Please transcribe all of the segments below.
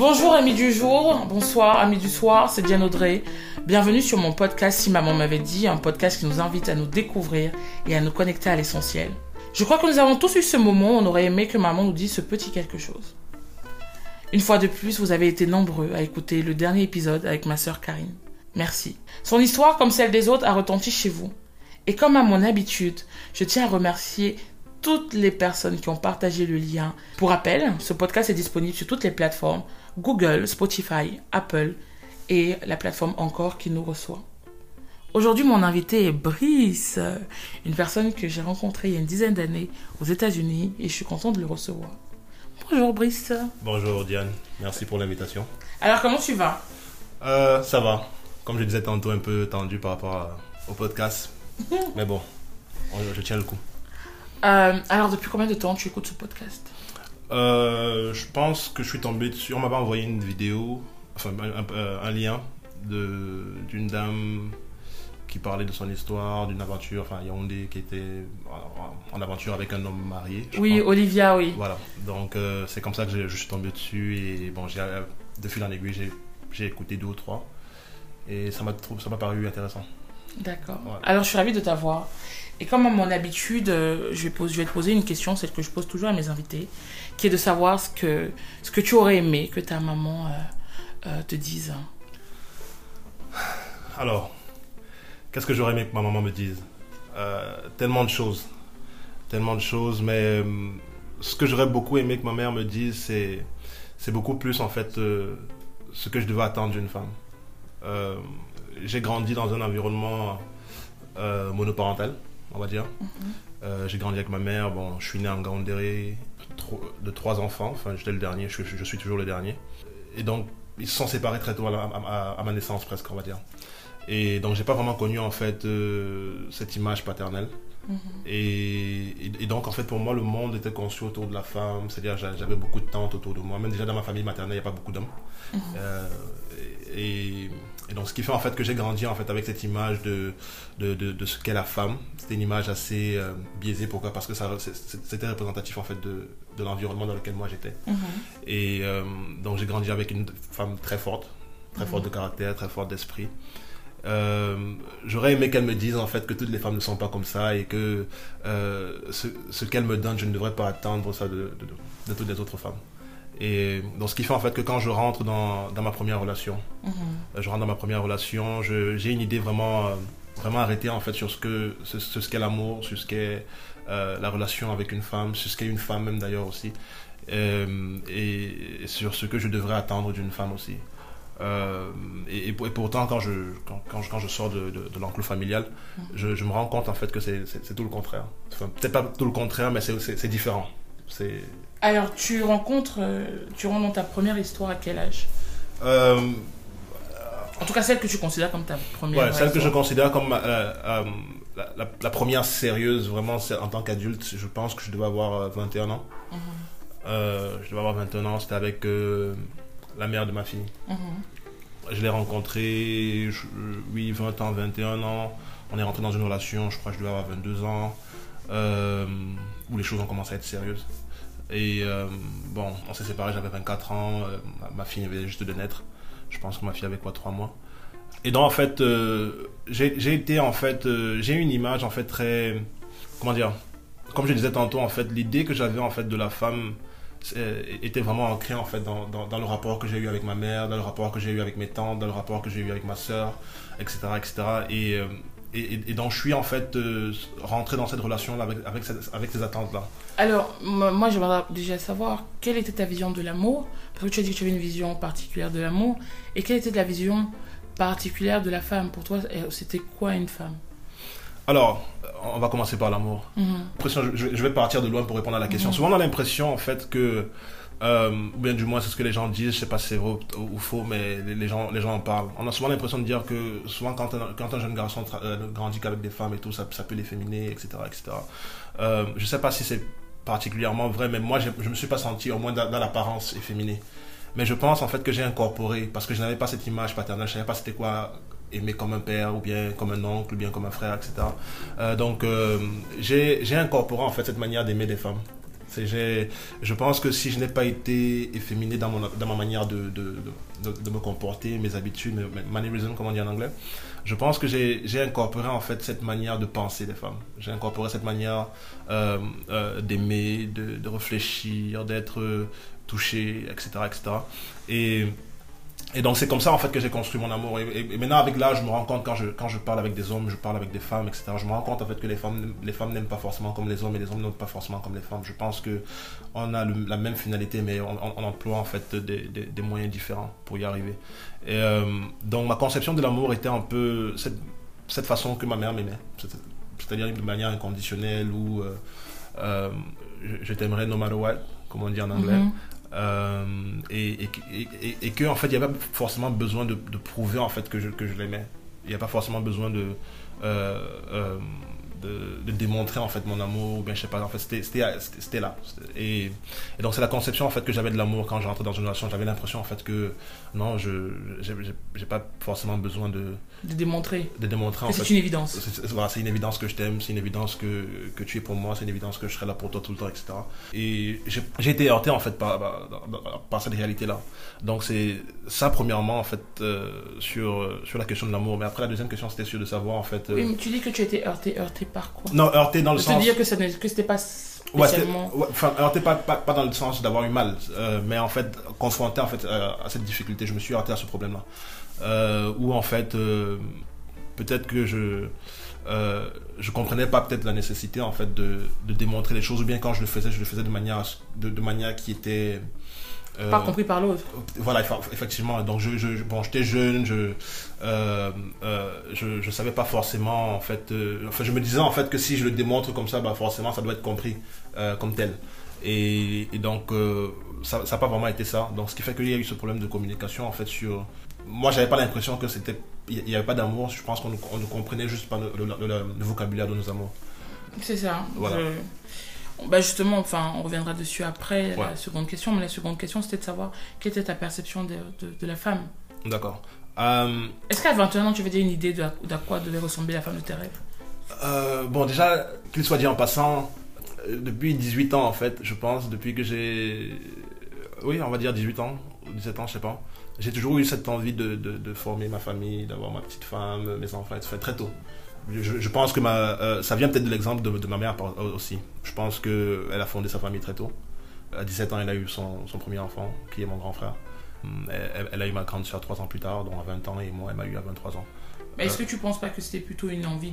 Bonjour amis du jour, bonsoir amis du soir, c'est Diane Audrey. Bienvenue sur mon podcast Si maman m'avait dit, un podcast qui nous invite à nous découvrir et à nous connecter à l'essentiel. Je crois que nous avons tous eu ce moment où on aurait aimé que maman nous dise ce petit quelque chose. Une fois de plus, vous avez été nombreux à écouter le dernier épisode avec ma sœur Karine. Merci. Son histoire, comme celle des autres, a retenti chez vous. Et comme à mon habitude, je tiens à remercier toutes les personnes qui ont partagé le lien. Pour rappel, ce podcast est disponible sur toutes les plateformes Google, Spotify, Apple et la plateforme encore qui nous reçoit. Aujourd'hui, mon invité est Brice, une personne que j'ai rencontrée il y a une dizaine d'années aux États-Unis et je suis contente de le recevoir. Bonjour Brice. Bonjour Diane, merci pour l'invitation. Alors, comment tu vas? Euh, ça va. Comme je disais tantôt, un peu tendu par rapport à- au podcast. Mais bon, on- je tiens le coup. Euh, Alors, depuis combien de temps tu écoutes ce podcast? Euh, je pense que je suis tombé dessus. On m'avait envoyé une vidéo, enfin un, un- un lien d'une dame qui parlait de son histoire, d'une aventure, enfin Yaoundé qui était en, en aventure avec un homme marié. Oui. Olivia, oui. Voilà, donc euh, c'est comme ça que je, je suis tombé dessus et bon, euh, de fil en aiguille, j'ai, j'ai écouté deux ou trois et ça m'a, paru intéressant. D'accord. Alors, je suis ravie de t'avoir. Et comme à mon habitude, euh, je vais, pose- je vais te poser une question, celle que je pose toujours à mes invités, qui est de savoir ce que, ce que tu aurais aimé que ta maman euh, euh, te dise. Alors, qu'est-ce que j'aurais aimé que ma maman me dise? Euh, Tellement de choses, tellement de choses, mais ce que j'aurais beaucoup aimé que ma mère me dise, c'est, c'est beaucoup plus en fait euh, ce que je devais attendre d'une femme. Euh, j'ai grandi dans un environnement euh, monoparental, on va dire. Euh, j'ai grandi avec ma mère. Bon, je suis né en Gandéré, tro- de trois enfants. Enfin, j'étais le dernier. Je, suis toujours le dernier. Et donc, ils se sont séparés très tôt à, la- à- à- à ma naissance, presque, on va dire. Et donc, j'ai pas vraiment connu en fait euh, cette image paternelle. Et, et- et donc, en fait, pour moi, le monde était conçu autour de la femme. C'est-à-dire, j'a- j'avais beaucoup de tantes autour de moi. Même déjà dans ma famille maternelle, il n'y a pas beaucoup d'hommes. Euh, et, et donc, ce qui fait en fait que j'ai grandi en fait avec cette image de, de, de, de ce qu'est la femme. C'était une image assez euh, biaisée. Pourquoi? Parce que c'était représentatif en fait de, de l'environnement dans lequel moi j'étais. Et euh, donc, j'ai grandi avec une femme très forte, très forte de caractère, très forte d'esprit. Euh, J'aurais aimé qu'elle me dise en fait que toutes les femmes ne sont pas comme ça et que ce, ce qu'elle me donne, je ne devrais pas attendre ça de toutes les autres femmes. Et donc ce qui fait en fait que quand je rentre dans, dans ma première relation, Mhm. euh, je rentre dans ma première relation, j'ai une idée vraiment, euh, vraiment arrêtée en fait sur ce que ce, ce qu'est l'amour, sur ce qu'est euh, la relation avec une femme, sur ce qu'est une femme même d'ailleurs aussi, euh, et, et sur ce que je devrais attendre d'une femme aussi. Euh, et, et pour- et pourtant, quand je, quand, quand je, quand je sors de, de, de l'enclos familial, je, je me rends compte en fait que c'est tout le contraire. Enfin, peut-être pas tout le contraire, mais c'est- différent. C'est Alors, tu rencontres, euh, tu rentres dans ta première histoire à quel âge euh, En tout cas, celle que tu considères comme ta première Ouais, celle que je considère comme euh, euh, la, la- la première sérieuse, vraiment, en tant qu'adulte, je pense que je devais avoir euh, 21 ans. Mhm. Je devais avoir 21 ans, c'était avec la mère de ma fille. Mhm. Je l'ai rencontrée, je- oui, 20 ans, 21 ans. On est rentré dans une relation, je crois que je devais avoir 22 ans, où les choses ont commencé à être sérieuses. Et euh, bon, on s'est séparés, j'avais 24 ans, euh, ma- fille venait juste de naître. Je pense que ma fille avait quoi, 3 mois. Et donc, en fait, euh, j'ai été, en fait, j'ai une image, en fait, très. Comment dire Comme je disais tantôt, en fait, l'idée que j'avais, en fait, de la femme était vraiment ancrée, en fait, dans, dans, le rapport que j'ai eu avec ma mère, dans le rapport que j'ai eu avec mes tantes, dans le rapport que j'ai eu avec ma soeur, etc., etc. Et, et, et- et donc, je suis, en fait, euh, rentré dans cette relation-là avec, avec, cette- avec ces attentes-là. Alors, moi, j'aimerais déjà savoir quelle était ta vision de l'amour, parce que tu as dit que tu avais une vision particulière de l'amour, et quelle était la vision particulière de la femme Pour toi, c'était quoi une femme? Alors, on va commencer par l'amour. L'impression- je, je vais partir de loin pour répondre à la question. Mhm. Souvent, on a l'impression, en fait, que Euh, ou bien du moins c'est ce que les gens disent, je sais pas si c'est vrai ou, faux, mais les, gens, les gens en parlent. On a souvent l'impression de dire que souvent quand un, jeune garçon euh, grandit qu'avec des femmes et tout, ça, ça peut l'efféminer, etc. etc. Euh, je sais pas si c'est particulièrement vrai, mais moi je, me suis pas senti au moins dans, l'apparence efféminé. Mais je pense en fait que j'ai incorporé, parce que je n'avais pas cette image paternelle, je savais pas c'était quoi aimer comme un père ou bien comme un oncle ou bien comme un frère, etc. Euh, donc euh, j'ai incorporé en fait cette manière d'aimer des femmes. Je pense que si je n'ai pas été efféminé dans, mon, dans ma manière de, de, de, me comporter, mes habitudes, mes mannerisms, comme on dit en anglais, je pense que j'ai incorporé en fait cette manière de penser des femmes. J'ai incorporé cette manière euh, euh d'aimer, de, réfléchir, d'être touché, etc., etc. Et et donc c'est comme ça en fait que j'ai construit mon amour. Et, maintenant avec l'âge, je me rends compte quand je, quand je parle avec des hommes, je parle avec des femmes, etc. Je me rends compte en fait que les femmes, les femmes n'aiment pas forcément comme les hommes et les hommes n'aiment pas forcément comme les femmes. Je pense que on a la même finalité, mais on, emploie en fait des, des, moyens différents pour y arriver. Et euh, donc ma conception de l'amour était un peu cette, cette façon que ma mère m'aimait, c'est-à-dire de manière inconditionnelle où euh, euh, je, t'aimerais no matter what, comme on dit en anglais. Mm-hmm. Euh, et, et, que en fait il n'y a pas forcément besoin de, prouver en fait que je, que je l'aimais. Il n'y a pas forcément besoin de euh, euh, de, de, démontrer en fait mon amour ou bien je sais pas. En fait c'était là. Et, donc c'est la conception en fait que j'avais de l'amour quand j'entrais dans une relation. J'avais l'impression en fait que non je j'ai pas forcément besoin de de démontrer. De démontrer en fait. c'est une évidence. Voilà c'est une évidence que je t'aime c'est une évidence que, que tu es pour moi c'est une évidence que je serai là pour toi tout le temps etc et j'ai été heurté en fait par, par, par cette réalité là donc c'est ça premièrement en fait euh, sur sur la question de l'amour. Mais après la deuxième question c'était sûr de savoir en fait euh, oui, mais tu dis que tu étais heurté heurté par quoi? Non, heurté dans le sens. dire que, ça que c'était pas spécialement. Ouais, enfin, heurté pas, pas, pas, dans le sens d'avoir eu mal, euh, mais en fait, confronté en fait, euh, à cette difficulté, je me suis heurté à ce problème-là. Euh, où en fait, euh, peut-être que je. je comprenais pas peut-être la nécessité en fait de, de, démontrer les choses ou bien quand je le faisais je le faisais de manière de, de manière qui était euh, pas compris par l'autre. Voilà, effectivement. Donc, je, je, bon, j'étais jeune, je, euh, euh, je, je, savais pas forcément, en fait, enfin, je me disais en fait que si je le démontre comme ça, bah, forcément, ça doit être compris comme tel. Et, et donc, ça n'a pas vraiment été ça. Donc, ce qui fait qu'il y a eu ce problème de communication, en fait, sur. Moi, j'avais pas l'impression que c'était. Il n'y avait pas d'amour. Je pense qu'on ne comprenait juste pas le, le, vocabulaire de nos amours. C'est ça. Voilà. Bah justement, enfin, on reviendra dessus après, la seconde question. Mais la seconde question, c'était de savoir quelle était ta perception de, de, la femme. D'accord. Euh, Est-ce qu'à 21 ans, tu avais déjà une idée de, de quoi devait ressembler la femme de tes rêves? Euh, Bon, déjà, qu'il soit dit en passant, euh, depuis 18 ans, en fait, je pense, depuis que j'ai. Oui, on va dire 18 ans, ou 17 ans, je sais pas. J'ai toujours eu cette envie de, former ma famille, d'avoir ma petite femme, mes enfants, tout, très tôt je, pense que ma, euh, ça vient peut-être de l'exemple de, ma mère aussi. Je pense qu'elle a fondé sa famille très tôt. À 17 ans, elle a eu son, son premier enfant, qui est mon grand frère. Hum, elle, a eu ma grande soeur 3 ans plus tard, donc à 20 ans, et moi, elle m'a eu à 23 ans. Mais est-ce euh, que tu penses pas que c'était plutôt une envie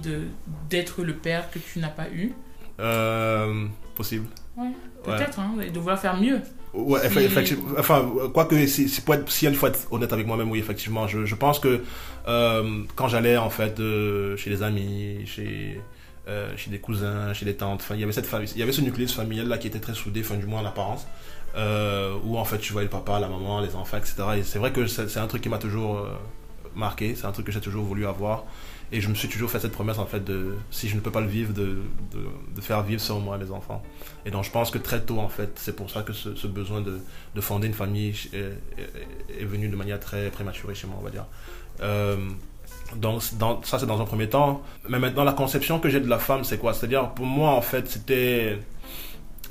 d'être le père que tu n'as pas eu? Euh, Possible. Ouais, peut-être, hein, de vouloir faire mieux. Ouais, effectivement. Enfin, quoique, si, si, si il faut être honnête avec moi-même, oui, effectivement. Je, je pense que euh, quand j'allais, en fait, euh, chez les amis, chez, euh, chez des cousins, chez des tantes, enfin, il y avait cette famille, il y avait ce nucléus familial là qui était très soudé, enfin, du moins en apparence, euh, où en fait, tu voyais le papa, la maman, les enfants, etc. Et c'est vrai que c'est un truc qui m'a toujours euh, marqué, c'est un truc que j'ai toujours voulu avoir. Et je me suis toujours fait cette promesse, en fait, de, si je ne peux pas le vivre, de, de, faire vivre sur moi les enfants. Et donc, je pense que très tôt, en fait, c'est pour ça que ce, besoin de, de, fonder une famille est, venu de manière très prématurée chez moi, on va dire. Euh, donc, ça, c'est dans un premier temps. Mais maintenant, la conception que j'ai de la femme, c'est quoi? C'est-à-dire, pour moi, en fait, c'était.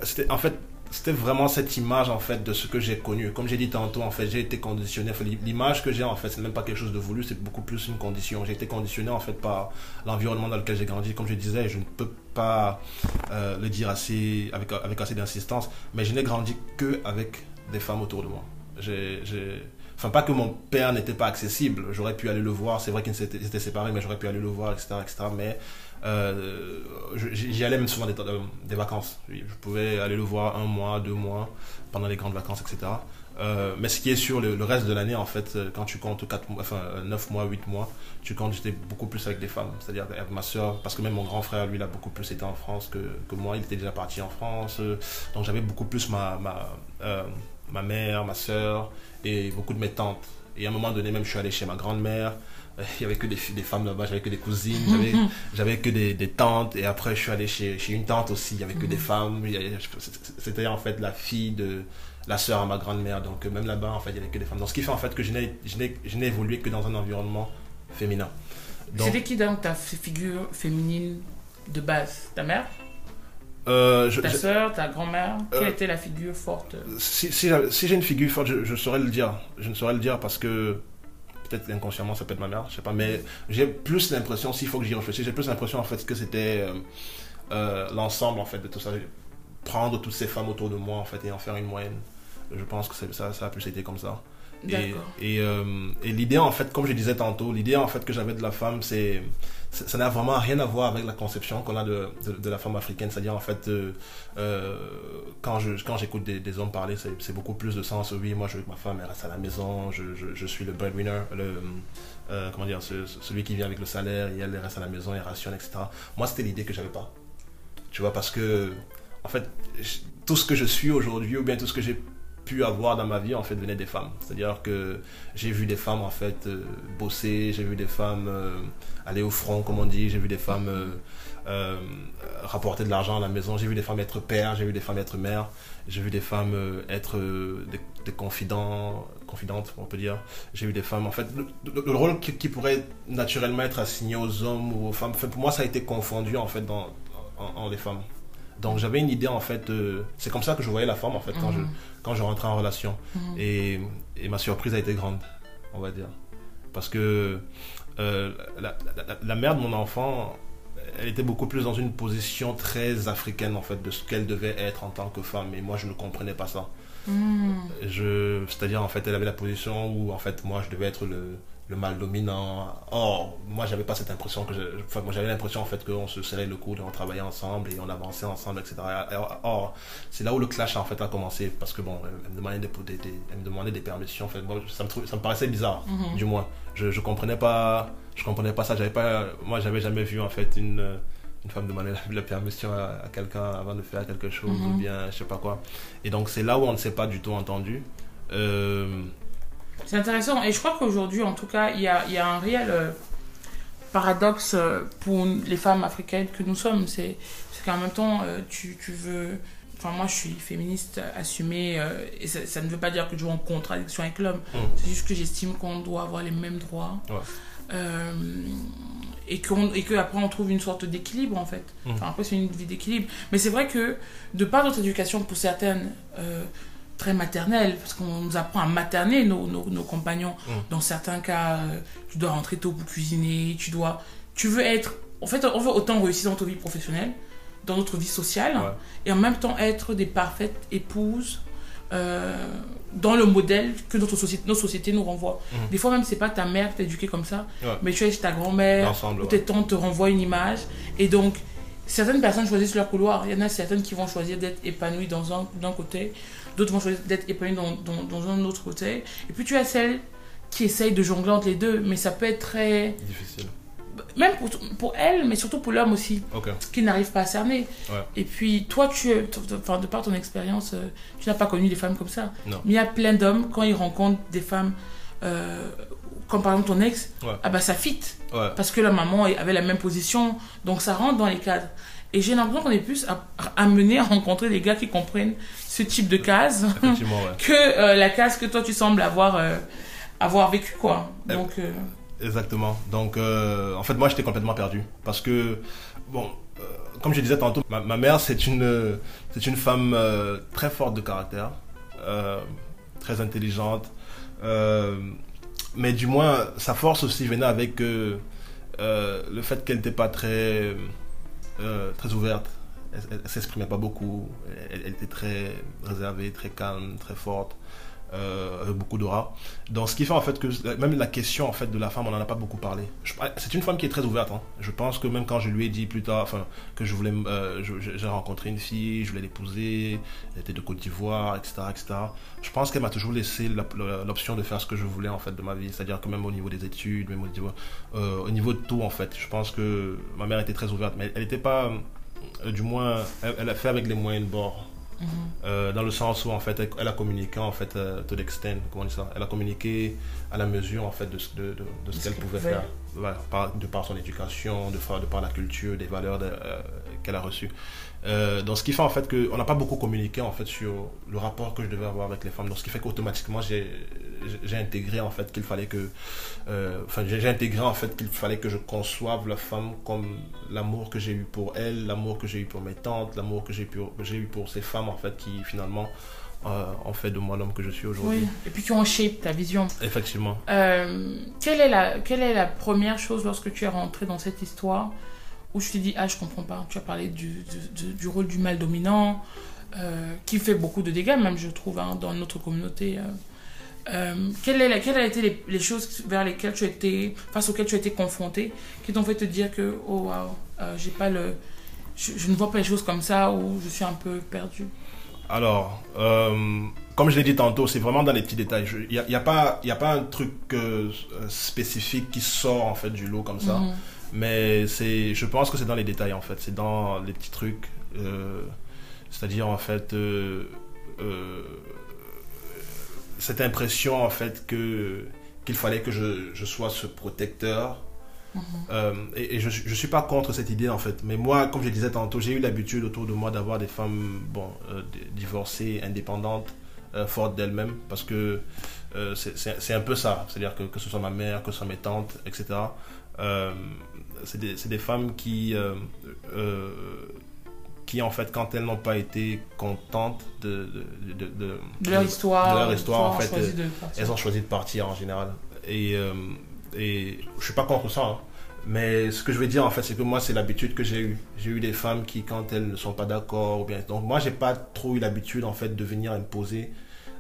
C'était, en fait, c'était vraiment cette image en fait de ce que j'ai connu. Comme j'ai dit tantôt, en fait, j'ai été conditionné. L'image que j'ai en fait, c'est même pas quelque chose de voulu, c'est beaucoup plus une condition. J'ai été conditionné en fait par l'environnement dans lequel j'ai grandi. Comme je disais, je ne peux pas euh, le dire assez avec avec assez d'insistance, mais je n'ai grandi que avec des femmes autour de moi. J'ai enfin pas que mon père n'était pas accessible j'aurais pu aller le voir c'est vrai qu'ils étaient séparés mais j'aurais pu aller le voir etc etc mais euh, j'y allais même souvent des, euh, vacances. Je pouvais aller le voir un mois, deux mois, pendant les grandes vacances, etc. Euh, mais ce qui est sûr, le, reste de l'année, en fait, quand tu comptes 4 mois, enfin, 9 mois, 8 mois, tu comptes, j'étais beaucoup plus avec des femmes. C'est-à-dire avec ma soeur, parce que même mon grand frère, lui, il a beaucoup plus été en France que, que moi. Il était déjà parti en France. donc j'avais beaucoup plus ma, ma, ma mère, ma soeur et beaucoup de mes tantes. Et à un moment donné, même, je suis allé chez ma grand-mère. Il n'y avait que des, des femmes là-bas, j'avais que des cousines, j'avais, j'avais que des, des, tantes. Et après, je suis allé chez, chez une tante aussi, il n'y avait que des femmes. C'était en fait la fille de la sœur à ma grand-mère. Donc, même là-bas, en fait, il n'y avait que des femmes. Donc, ce qui fait en fait que je n'ai, je n'ai, je n'ai évolué que dans un environnement féminin. C'était qui donc ta figure féminine de base? Ta mère? Euh, je, ta soeur, ta grand-mère? Quelle euh, était la figure forte? Si, si, si j'ai une figure forte, je, je, saurais le dire. Je ne saurais le dire parce que peut-être inconsciemment ça peut être ma mère, je sais pas, mais j'ai plus l'impression, s'il faut que j'y réfléchisse, j'ai plus l'impression en fait que c'était euh, euh, l'ensemble en fait de tout ça, prendre toutes ces femmes autour de moi en fait et en faire une moyenne. Je pense que ça, ça a plus été comme ça. Et, et, euh, et l'idée, en fait, comme je disais tantôt, l'idée, en fait, que j'avais de la femme, c'est, ça n'a vraiment rien à voir avec la conception qu'on a de, de, la femme africaine. C'est-à-dire, en fait, euh, euh, quand, je, quand j'écoute des, des, hommes parler, c'est, beaucoup plus de sens. Oui, moi, je veux que ma femme, elle reste à la maison, je, je, je suis le breadwinner, le, comment dire, celui qui vient avec le salaire, et elle reste à la maison, elle rationne, etc. Moi, c'était l'idée que j'avais pas. Tu vois, parce que, en fait, tout ce que je suis aujourd'hui, ou bien tout ce que j'ai pu avoir dans ma vie en fait venait des femmes. C'est-à-dire que j'ai vu des femmes en fait euh, bosser, j'ai vu des femmes euh, aller au front comme on dit, j'ai vu des femmes euh, rapporter de l'argent à la maison, j'ai vu des femmes être pères, j'ai vu des femmes être mères, j'ai vu des femmes être des, confidents, confidentes on peut dire. J'ai vu des femmes en fait le, rôle qui, pourrait naturellement être assigné aux hommes ou aux femmes. pour moi ça a été confondu en fait dans les femmes. Donc j'avais une idée en fait, c'est comme ça que je voyais la femme en fait quand je mhm. quand je rentrais en relation. Mhm. Et, et, ma surprise a été grande, on va dire, parce que euh, la, la, mère de mon enfant, elle était beaucoup plus dans une position très africaine en fait de ce qu'elle devait être en tant que femme. Et moi je ne comprenais pas ça. Je, c'est-à-dire en fait elle avait la position où en fait moi je devais être le le mal dominant. Or, moi, j'avais pas cette impression que enfin, moi, j'avais l'impression en fait qu'on se serrait le coude, on travaillait ensemble et on avançait ensemble, etc. Or, c'est là où le clash en fait a commencé parce que bon, elle me demandait des, des, elle me demandait des permissions. En fait, moi, ça me ça me paraissait bizarre, mhm. du moins. Je, je comprenais pas, je comprenais pas ça. J'avais pas, moi, j'avais jamais vu en fait une une femme demander la, permission à, quelqu'un avant de faire quelque chose ou mhm. bien je sais pas quoi. Et donc c'est là où on ne s'est pas du tout entendu. Euh, c'est intéressant. Et je crois qu'aujourd'hui, en tout cas, il y a, y a, un réel euh, paradoxe euh, pour les femmes africaines que nous sommes. C'est qu'en même temps, euh, tu, tu, veux. Enfin, moi, je suis féministe assumée. et ça, ne veut pas dire que je suis en contradiction avec l'homme. Mm. C'est juste que j'estime qu'on doit avoir les mêmes droits. et qu'après on, on trouve une sorte d'équilibre en fait. Mm. Enfin, après, c'est une vie d'équilibre. Mais c'est vrai que de par notre éducation, pour certaines très maternelle, parce qu'on nous apprend à materner nos, nos, compagnons. Mm. Dans certains cas, euh, tu dois rentrer tôt pour cuisiner, tu dois... Tu veux être... En fait, on veut autant réussir dans notre vie professionnelle, dans notre vie sociale, et en même temps être des parfaites épouses euh, dans le modèle que notre société, nos sociétés nous renvoient. Mm. Des fois même, c'est pas ta mère qui t'a éduqué comme ça, mais tu es ta grand-mère ou tes tantes te renvoient une image, et donc certaines personnes choisissent leur couloir. Il y en a certaines qui vont choisir d'être épanouies dans un, d'un côté, d'autres vont choisir d'être épanouies dans, dans, dans, un autre côté. Et puis tu as celles qui essayent de jongler entre les deux, mais ça peut être très... Difficile. Même pour, pour elle, mais surtout pour l'homme aussi, qui n'arrive pas à cerner. Et puis toi, tu, enfin, de par ton expérience, euh, tu n'as pas connu des femmes comme ça. Non. Mais il y a plein d'hommes, quand ils rencontrent des femmes... Euh, comme par exemple ton ex, ah bah ça fit. Parce que la maman avait la même position, donc ça rentre dans les cadres. Et j'ai l'impression qu'on est plus amené à rencontrer des gars qui comprennent ce type de case que euh, la case que toi tu sembles avoir, euh, avoir vécu quoi. Eh, donc, euh, Exactement. Donc en fait moi j'étais complètement perdu parce que bon comme je disais tantôt ma, ma mère c'est une c'est une femme très forte de caractère, très intelligente mais du moins, sa force aussi venait avec euh, euh, le fait qu'elle n'était pas très, euh, très ouverte. Elle, ne s'exprimait pas beaucoup. elle, était très réservée, très calme, très forte euh, avec beaucoup d'aura. Donc, ce qui fait en fait que même la question en fait de la femme, on n'en a pas beaucoup parlé. C'est une femme qui est très ouverte. Hein. Je pense que même quand je lui ai dit plus tard, enfin, que je voulais, euh, j'ai rencontré une fille, je voulais l'épouser, elle était de Côte d'Ivoire, etc., etc. Je pense qu'elle m'a toujours laissé l'option de faire ce que je voulais en fait de ma vie. C'est-à-dire que même au niveau des études, même au niveau, euh, au niveau de tout en fait. Je pense que ma mère était très ouverte, mais elle n'était pas, euh, du moins, elle, a fait avec les moyens de bord Euh, dans le sens où en fait elle, elle a communiqué en fait euh, to l'extent comment on dit ça? Elle a communiqué à la mesure en fait de, ce- de, de, de ce qu'elle pouvait faire. Voilà, par- de par son éducation de, par- de par la culture des valeurs euh, qu'elle a reçues euh, donc ce qui fait en fait que on n'a pas beaucoup communiqué en fait sur le rapport que je devais avoir avec les femmes donc ce qui fait qu'automatiquement j'ai intégré en fait qu'il fallait que euh, enfin j'ai intégré en fait qu'il fallait que je conçoive la femme comme l'amour que j'ai eu pour elle l'amour que j'ai eu pour mes tantes l'amour que j'ai eu pour, ces femmes en fait qui finalement euh, ont fait de moi l'homme que je suis aujourd'hui Oui. Et puis tu en shape ta vision. effectivement Euh, quelle, est la, quelle est la première chose lorsque tu es rentré dans cette histoire où je t'ai dit ah je comprends pas tu as parlé du, du, rôle du mal dominant euh, qui fait beaucoup de dégâts même je trouve hein, dans notre communauté euh. Euh, quelle, est la- quelles ont été les, les choses vers lesquelles tu étais face auxquelles tu as été confronté qui t'ont fait te dire que oh waouh euh, j'ai pas le je, je ne vois pas les choses comme ça ou je suis un peu perdu Alors, comme je l'ai dit tantôt, c'est vraiment dans les petits détails. Il n'y a, y a pas, y a pas un truc euh, spécifique qui sort en fait du lot comme ça. Mhm. Mais c'est, je pense que c'est dans les détails en fait. C'est dans les petits trucs. euh, c'est-à-dire en fait euh, euh, cette impression en fait que qu'il fallait que je, je sois ce protecteur. Euh, et, et je, je suis pas contre cette idée en fait. Mais moi, comme je disais tantôt, j'ai eu l'habitude autour de moi d'avoir des femmes bon, di- divorcées, indépendantes, fortes d'elles-mêmes. Parce que c'est- un peu ça. C'est-à-dire que, que ce soit ma mère, que ce soit mes tantes, etc. Euh, c'est des, c'est des femmes qui, euh, euh, qui, en fait, quand elles n'ont pas été contentes de, de, de, de- de leur histoire leur histoire, en fait, elles ont choisi de partir en général. Et, euh, et je suis pas contre ça. hein. Mais ce que je veux dire en fait, c'est que moi, c'est l'habitude que j'ai eue. J'ai eu des femmes qui, quand elles ne sont pas d'accord, ou bien. Donc moi, j'ai pas trop eu l'habitude en fait de venir imposer.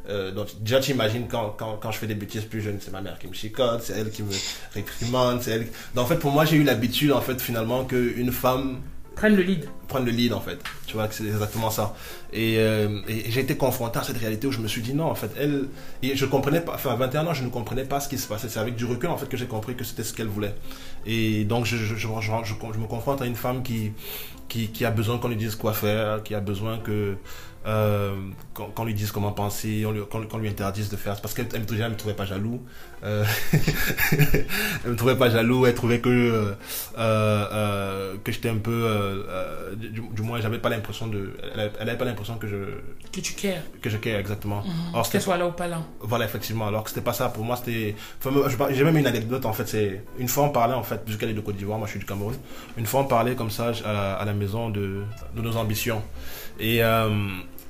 Euh, donc déjà, tu imagines quand, quand, quand je fais des bêtises plus jeunes, c'est ma mère qui me chicote, c'est elle qui me réprimande, c'est elle. Donc en fait, pour moi, j'ai eu l'habitude en fait finalement qu'une femme prennent le lead prendre le lead en fait. Tu vois que c'est exactement ça. Et, euh, et j'ai été confronté à cette réalité où je me suis dit non en fait elle et je comprenais pas enfin à 21 ans je ne comprenais pas ce qui se passait. C'est avec du recul en fait que j'ai compris que c'était ce qu'elle voulait. Et donc je, je- je- je me confronte à une femme qui qui, qui a besoin qu'on lui dise quoi faire, qui a besoin que euh, qu'on lui dise comment penser, qu'on lui interdise de faire. Parce qu'elle elle, me trouvait pas jaloux. Euh, elle me trouvait pas jaloux. Elle trouvait que euh, euh, que j'étais un peu, euh, euh, du, du moins, j'avais pas l'impression de, elle avait, elle avait pas l'impression que je que tu cares que je care exactement. Or, c'était qu'elle soit là ou pas là voilà, effectivement. Alors que c'était pas ça. Pour moi, c'était. Enfin, j'ai même une anecdote, en fait. C'est une fois, on parlait, en fait, puisqu'elle est de Côte d'Ivoire, moi, je suis du Cameroun. Une fois, on parlait comme ça à, à la maison de, de nos ambitions. Et, euh,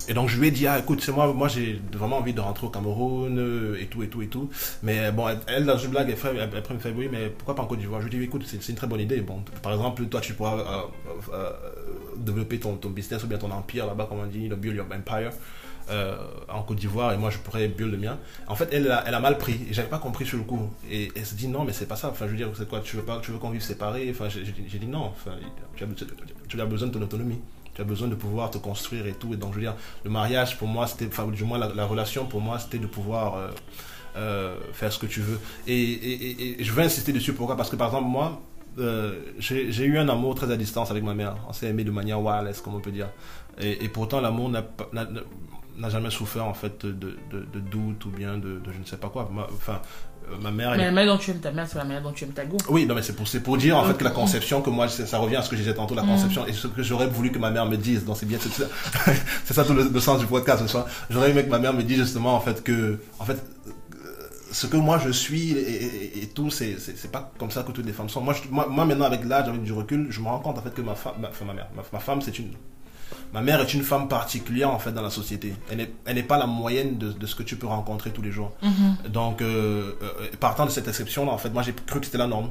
et donc, je lui ai dit, ah, écoute, c'est moi, moi, j'ai vraiment envie de rentrer au Cameroun, euh, et tout, et tout, et tout. Mais bon, elle, dans une blague, elle, elle, elle me fait, oui, mais pourquoi pas en Côte d'Ivoire? Je lui ai dit, écoute, c'est une très bonne idée. Bon, par exemple, toi, tu pourras euh, euh, développer ton, ton business ou bien ton empire là-bas, comme on dit, build your empire euh, en Côte d'Ivoire et moi je pourrais build le mien. En fait, elle, elle a mal pris et j'avais pas compris sur le coup. Et elle se dit non, mais c'est pas ça. Enfin, je veux dire, c'est quoi? Tu veux pas, tu veux qu'on vive séparés? Enfin, j'ai dit non. Enfin, tu as besoin de ton autonomie. Tu as besoin de pouvoir te construire et tout. Et donc, je veux dire, le mariage pour moi, c'était, enfin, du moins la, la relation pour moi, c'était de pouvoir euh, euh, faire ce que tu veux. Et, et, et- je veux insister dessus. Pourquoi? Parce que par exemple, moi, euh, j'ai j'ai eu un amour très à distance avec ma mère. On s'est aimé de manière wireless, comme on peut dire. Et, et pourtant, l'amour n'a pas- n'a- jamais souffert en fait de, de, de doute ou bien de, de je ne sais pas quoi. Ma- Enfin, euh, ma mère. elle mais la manière dont tu aimes ta mère c'est la manière dont tu aimes ta go oui, non, mais c'est pour, pour dire en fait que la conception, que moi, ça revient à ce que je disais tantôt, la Mm. conception, et ce que j'aurais voulu que ma mère me dise. Donc c'est bien, c'est ça, c'est ça tout le, le sens du podcast ce soir. J'aurais aimé que ma mère me dise justement en fait que, en fait, euh, ce que moi je suis et, et- et tout, c'est, c'est, c'est pas comme ça que toutes les femmes sont. Moi, je- moi, moi, maintenant avec l'âge, avec du recul, je me rends compte en fait que ma femme, ma, enfin, ma mère, ma, ma femme, c'est une, Ma mère est une femme particulière en fait dans la société. Elle n'est elle pas la moyenne de, de ce que tu peux rencontrer tous les jours. Donc, euh, euh, partant de cette exception-là, en fait, moi j'ai cru que c'était la norme.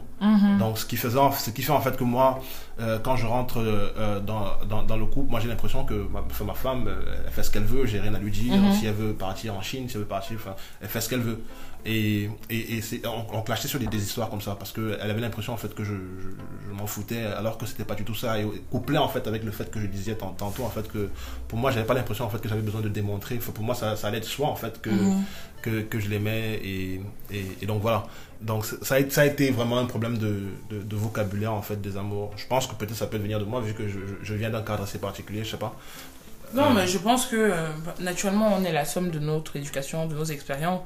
Donc, ce qui, faisait, ce qui fait en fait que moi, euh, quand je rentre euh, dans, dans, dans le couple, moi j'ai l'impression que ma, enfin, ma femme, elle fait ce qu'elle veut, j'ai rien à lui dire. Si elle veut partir en Chine, si elle veut partir, enfin, elle fait ce qu'elle veut. Et, et, et c'est, on, on clashait sur des, des histoires comme ça parce qu'elle avait l'impression en fait que je, je, je m'en foutais alors que c'était pas du tout ça. Et couplé en fait avec le fait que je disais tant- tantôt en fait que pour moi j'avais pas l'impression en fait que j'avais besoin de démontrer. Enfin, pour moi ça, ça allait de soi en fait que, que, que je l'aimais et, et, et donc voilà. Donc ça a, ça a été vraiment un problème de, de, de vocabulaire en fait des amours. Je pense que peut-être ça peut venir de moi vu que je, je- je viens d'un cadre assez particulier, je sais pas. Non, mais je pense que euh, naturellement, on est la somme de notre éducation, de nos expériences.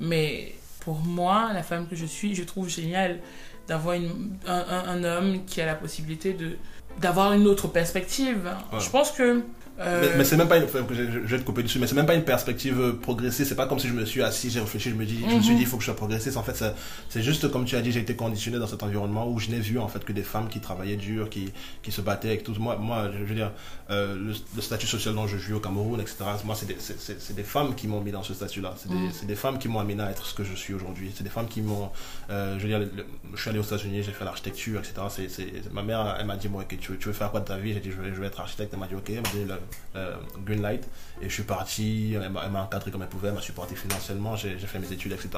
Mais pour moi, la femme que je suis, je trouve génial d'avoir un, un- un homme qui a la possibilité de d'avoir une autre perspective. Ouais. Je pense que. Euh, Mais, mais c'est même pas une, enfin, je, je- je vais te couper dessus, mais c'est même pas une perspective euh, progressée. C'est pas comme si je me suis assis, j'ai réfléchi, je me dis, je me suis Mhm. dit, il faut que je sois progressiste. En fait, c'est juste comme tu as dit, j'ai été conditionné dans cet environnement où je n'ai vu en fait que des femmes qui travaillaient dur, qui, qui se battaient avec tout. Moi, moi, je veux dire, euh, le, le statut social dont je vis au Cameroun, etc. Moi, c'est des, des femmes qui m'ont mis dans ce statut-là. C'est des, c'est des femmes qui m'ont amené à être ce que je suis aujourd'hui. C'est des femmes qui m'ont, euh, je veux dire, le- le- je suis allé aux États-Unis, j'ai fait l'architecture, etc. C'est, ma mère, elle m'a dit, bon, ok, tu, veux- tu veux faire quoi de ta vie? J'ai dit, je vais, je vais être architecte. Elle m'a dit, ok, elle m'a donné le, le green light. Et je suis parti, elle m'a elle encadré comme elle pouvait, elle m'a supporté financièrement, j'ai fait mes études, etc.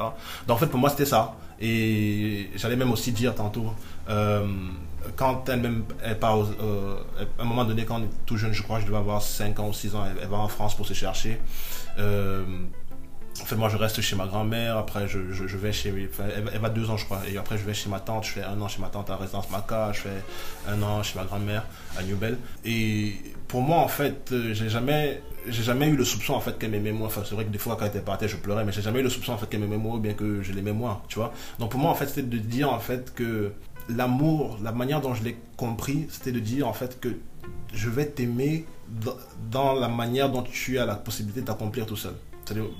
Donc en fait, pour moi, c'était ça. Et j'allais même aussi dire tantôt, euh, quand elle-même, elle part, euh, à un moment donné, quand on est tout jeune, je crois, je devais avoir 5 ans ou 6 ans, elle, elle va en France pour se chercher. Euh, en fait, moi, je reste chez ma grand-mère. Après, je, je, vais chez. Enfin, elle, elle va deux ans, je crois. Et après, je vais chez ma tante. Je fais un an chez ma tante à résidence Maca. Je fais un an chez ma grand-mère à Newbell. Et pour moi, en fait, euh, j'ai jamais. J'ai jamais eu le soupçon en fait qu'elle m'aimait moins. Enfin, c'est vrai que des fois quand elle était partie, je pleurais, mais j'ai jamais eu le soupçon en fait qu'elle m'aimait ou bien que je l'aimais moins, tu vois. Donc pour moi en fait, c'était de dire en fait que l'amour, la manière dont je l'ai compris, c'était de dire en fait que je vais t'aimer dans- la manière dont tu as la possibilité de t'accomplir tout seul.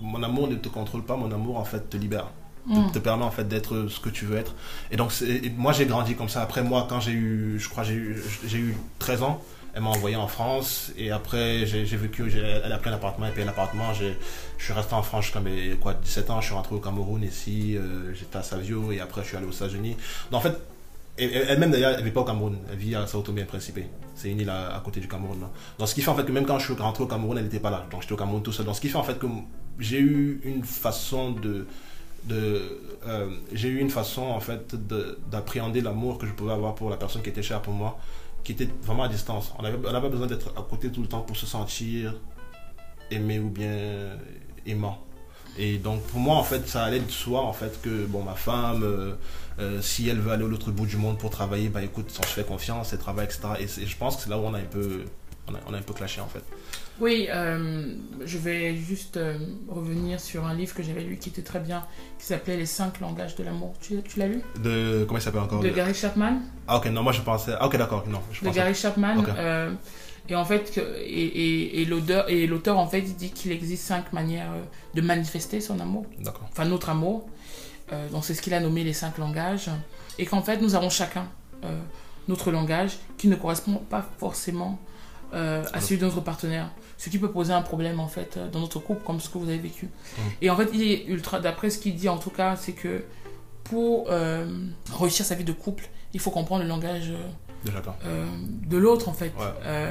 Mon amour ne te contrôle pas, mon amour en fait te libère. mm. Te, te permet en fait d'être ce que tu veux être. Et donc, et moi j'ai grandi comme ça. Après, moi, quand j'ai eu, je crois, j'ai eu, eu 13 ans, elle m'a envoyé en France. Et après, j'ai vécu, elle a pris un appartement, elle a payé l'appartement. Je suis resté en France jusqu'à mes quoi, 17 ans. Je suis rentré au Cameroun ici, euh, j'étais à Savio. Et après, je suis allé aux États-Unis. Donc, en fait, elle-même d'ailleurs, elle vit pas au Cameroun, elle vit à Sao Tomé et Principe. C'est une île à, côté du Cameroun. là. Donc ce qui fait en fait que même quand je suis rentré au Cameroun, elle n'était pas là. Donc j'étais au Cameroun tout seul. Donc ce qui fait en fait que j'ai eu une façon de, euh, j'ai eu une façon en fait de- d'appréhender l'amour que je pouvais avoir pour la personne qui était chère pour moi, qui était vraiment à distance. On avait, on avait besoin d'être à côté tout le temps pour se sentir aimé ou bien aimant. Et donc pour moi en fait ça allait de soi en fait que bon ma femme euh, euh, si elle veut aller à l'autre bout du monde pour travailler bah écoute on se fait confiance elle travaille etc et je pense que c'est là où on a un peu on a, on a un peu clashé en fait Oui, euh, je vais juste euh, revenir sur un livre que j'avais lu qui était très bien, qui s'appelait Les cinq langages de l'amour. Tu, tu l'as lu? De comment il s'appelle encore? De Gary Chapman. ah ok non moi je pensais ah ok d'accord non je de pensais Gary Chapman. Euh, et en fait, et, et, et l'auteur, en fait, il dit qu'il existe cinq manières de manifester son amour, d'accord enfin notre amour. Euh, donc c'est ce qu'il a nommé les cinq langages. Et qu'en fait, nous avons chacun euh, notre langage qui ne correspond pas forcément euh, à celui de notre partenaire. Ce qui peut poser un problème en fait dans notre couple, comme ce que vous avez vécu. Et en fait, il est ultra, d'après ce qu'il dit en tout cas, c'est que pour euh, réussir sa vie de couple, il faut comprendre le langage euh, de l'autre en fait. Ouais.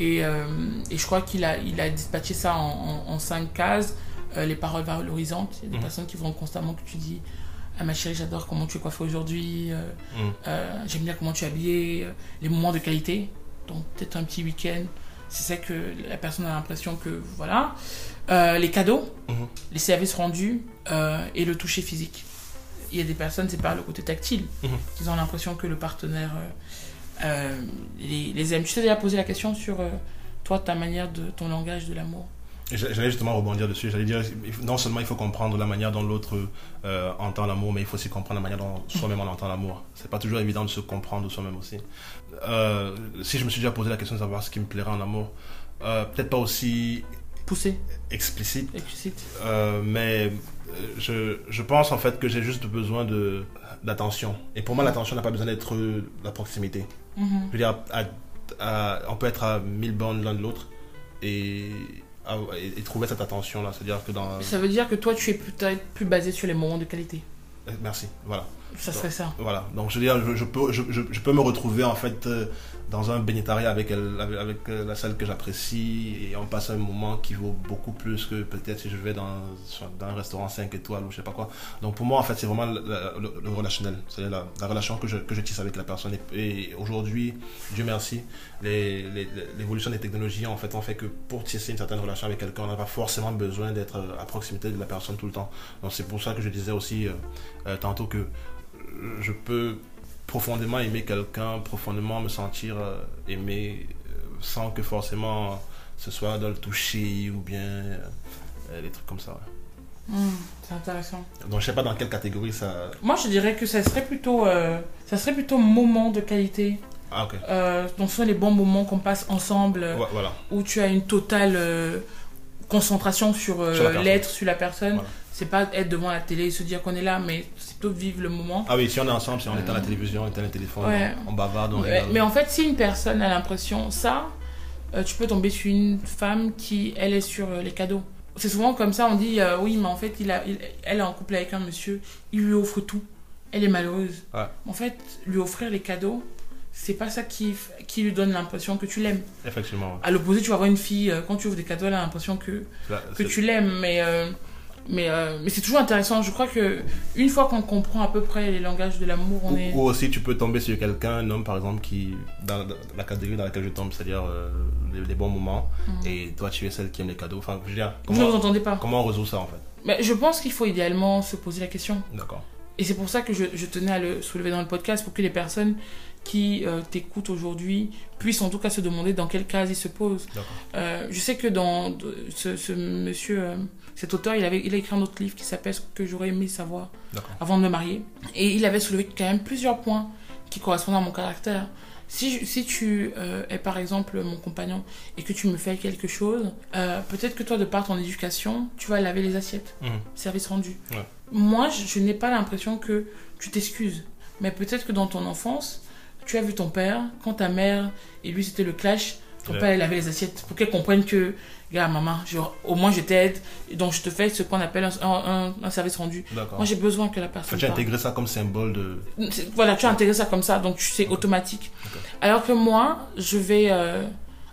Et, et je crois qu'il a, il a dispatché ça en, en- en cinq cases. Euh, les paroles valorisantes. Il y a des Mhm. personnes qui vont constamment que tu dis Ah ma chérie, j'adore comment tu es coiffée aujourd'hui. euh, Mhm. euh, J'aime bien comment tu es habillée. euh, Les moments de qualité. Donc peut-être un petit week-end. C'est ça que la personne a l'impression que voilà. Les cadeaux, Mhm. les services rendus et le toucher physique. Il y a des personnes, c'est par le côté tactile, Mhm. qu'ils ont l'impression que le partenaire les, les aime. Tu t'es déjà posé la question sur toi, ta manière de ton langage de l'amour? J'allais justement rebondir dessus. J'allais dire, non seulement il faut comprendre la manière dont l'autre euh, entend l'amour, mais il faut aussi comprendre la manière dont soi-même on entend l'amour. C'est pas toujours évident de se comprendre soi-même aussi. Euh, si je me suis déjà posé la question de savoir ce qui me plairait en amour, euh, peut-être pas aussi Poussé, explicite, explicite. mais je, je pense en fait que j'ai juste besoin de d'attention. Et pour moi, l'attention n'a pas besoin d'être la proximité. Mhm. Je veux dire, à- à- on peut être à 1000 bornes l'un de l'autre et, à- et- et trouver cette attention-là. C'est-à-dire que dans. Ça veut dire que toi, tu es peut-être plus basé sur les moments de qualité. Euh, Merci, voilà. Ça serait ça. Voilà, donc je veux dire, je, je peux, je, peux me retrouver en fait euh, dans un bénétariat avec, elle, avec, avec, euh, la salle que j'apprécie et on passe un moment qui vaut beaucoup plus que peut-être si je vais dans, dans un restaurant 5 étoiles ou je sais pas quoi. Donc pour moi en fait c'est vraiment le, le- le relationnel, c'est-à-dire la, la relation que je, que je tisse avec la personne. Et, et aujourd'hui, Dieu merci, les- les- l'évolution des technologies en fait ont fait que pour tisser une certaine relation avec quelqu'un, on n'a pas forcément besoin d'être à proximité de la personne tout le temps. Donc c'est pour ça que je disais aussi euh, euh, tantôt que je peux profondément aimer quelqu'un, profondément me sentir euh, aimé, euh, sans que forcément ce soit dans le toucher ou bien euh, des trucs comme ça. ouais. Hmm, c'est intéressant. Donc je sais pas dans quelle catégorie ça. Moi, je dirais que ça serait plutôt, euh, ça serait plutôt moment de qualité. Ah. Euh, donc, ce sont les bons moments qu'on passe ensemble, Ouais, voilà. où tu as une totale euh, concentration sur, euh, Sur l'être, sur la personne. Voilà. C'est pas être devant la télé et se dire qu'on est là, mais c'est plutôt vivre le moment. Ah oui, si on est ensemble, si on est à la télévision, on est à la téléphone, Ouais. on, on bavarde, on Mais, en fait, si une personne a l'impression ça, euh, tu peux tomber sur une femme qui, elle, est sur euh, les cadeaux. C'est souvent comme ça, on dit euh, oui, mais en fait, il a, il- elle est en couple avec un monsieur, il lui offre tout. Elle est malheureuse. Ouais. En fait, lui offrir les cadeaux, c'est pas ça qui, qui lui donne l'impression que tu l'aimes. Effectivement. ouais. À l'opposé, tu vas voir une fille, euh, quand tu ouvres des cadeaux, elle a l'impression que, Là, que tu l'aimes. Mais, euh, mais, euh, mais c'est toujours intéressant. Je crois que une fois qu'on comprend à peu près les langages de l'amour, on Ou, est. ou aussi tu peux tomber sur quelqu'un, un homme par exemple, qui, dans, dans la catégorie dans laquelle je tombe, c'est-à-dire euh, les, les bons moments, et toi tu es celle qui aime les cadeaux. Enfin, je veux dire, Vous ne vous comment, entendez pas. comment on résout ça en fait? Mais je pense qu'il faut idéalement se poser la question. D'accord. Et c'est pour ça que je, je tenais à le soulever dans le podcast, pour que les personnes qui euh, t'écoutent aujourd'hui puissent en tout cas se demander dans quelle case ils se posent. Euh, je sais que dans ce, ce monsieur, euh, cet auteur, il, avait, il a écrit un autre livre qui s'appelle Ce que j'aurais aimé savoir avant de me marier. Et il avait soulevé quand même plusieurs points qui correspondent à mon caractère. Si, je- si tu euh, es par exemple mon compagnon et que tu me fais quelque chose, peut-être que toi, de par ton éducation, tu vas laver les assiettes Mhm. service rendu. Ouais. Moi, je, je n'ai pas l'impression que tu t'excuses. Mais peut-être que dans ton enfance, tu as vu ton père, quand ta mère et lui c'était le clash, ton Ouais. père il lavait les assiettes pour qu'elle comprenne que, gars, maman, je- au moins je t'aide, donc je te fais ce qu'on appelle un, un- un service rendu. Moi j'ai besoin que la personne. tu as intégré ça comme symbole de. Voilà, tu as intégré ça comme ça, donc c'est automatique. Ok. Alors que moi, je vais euh,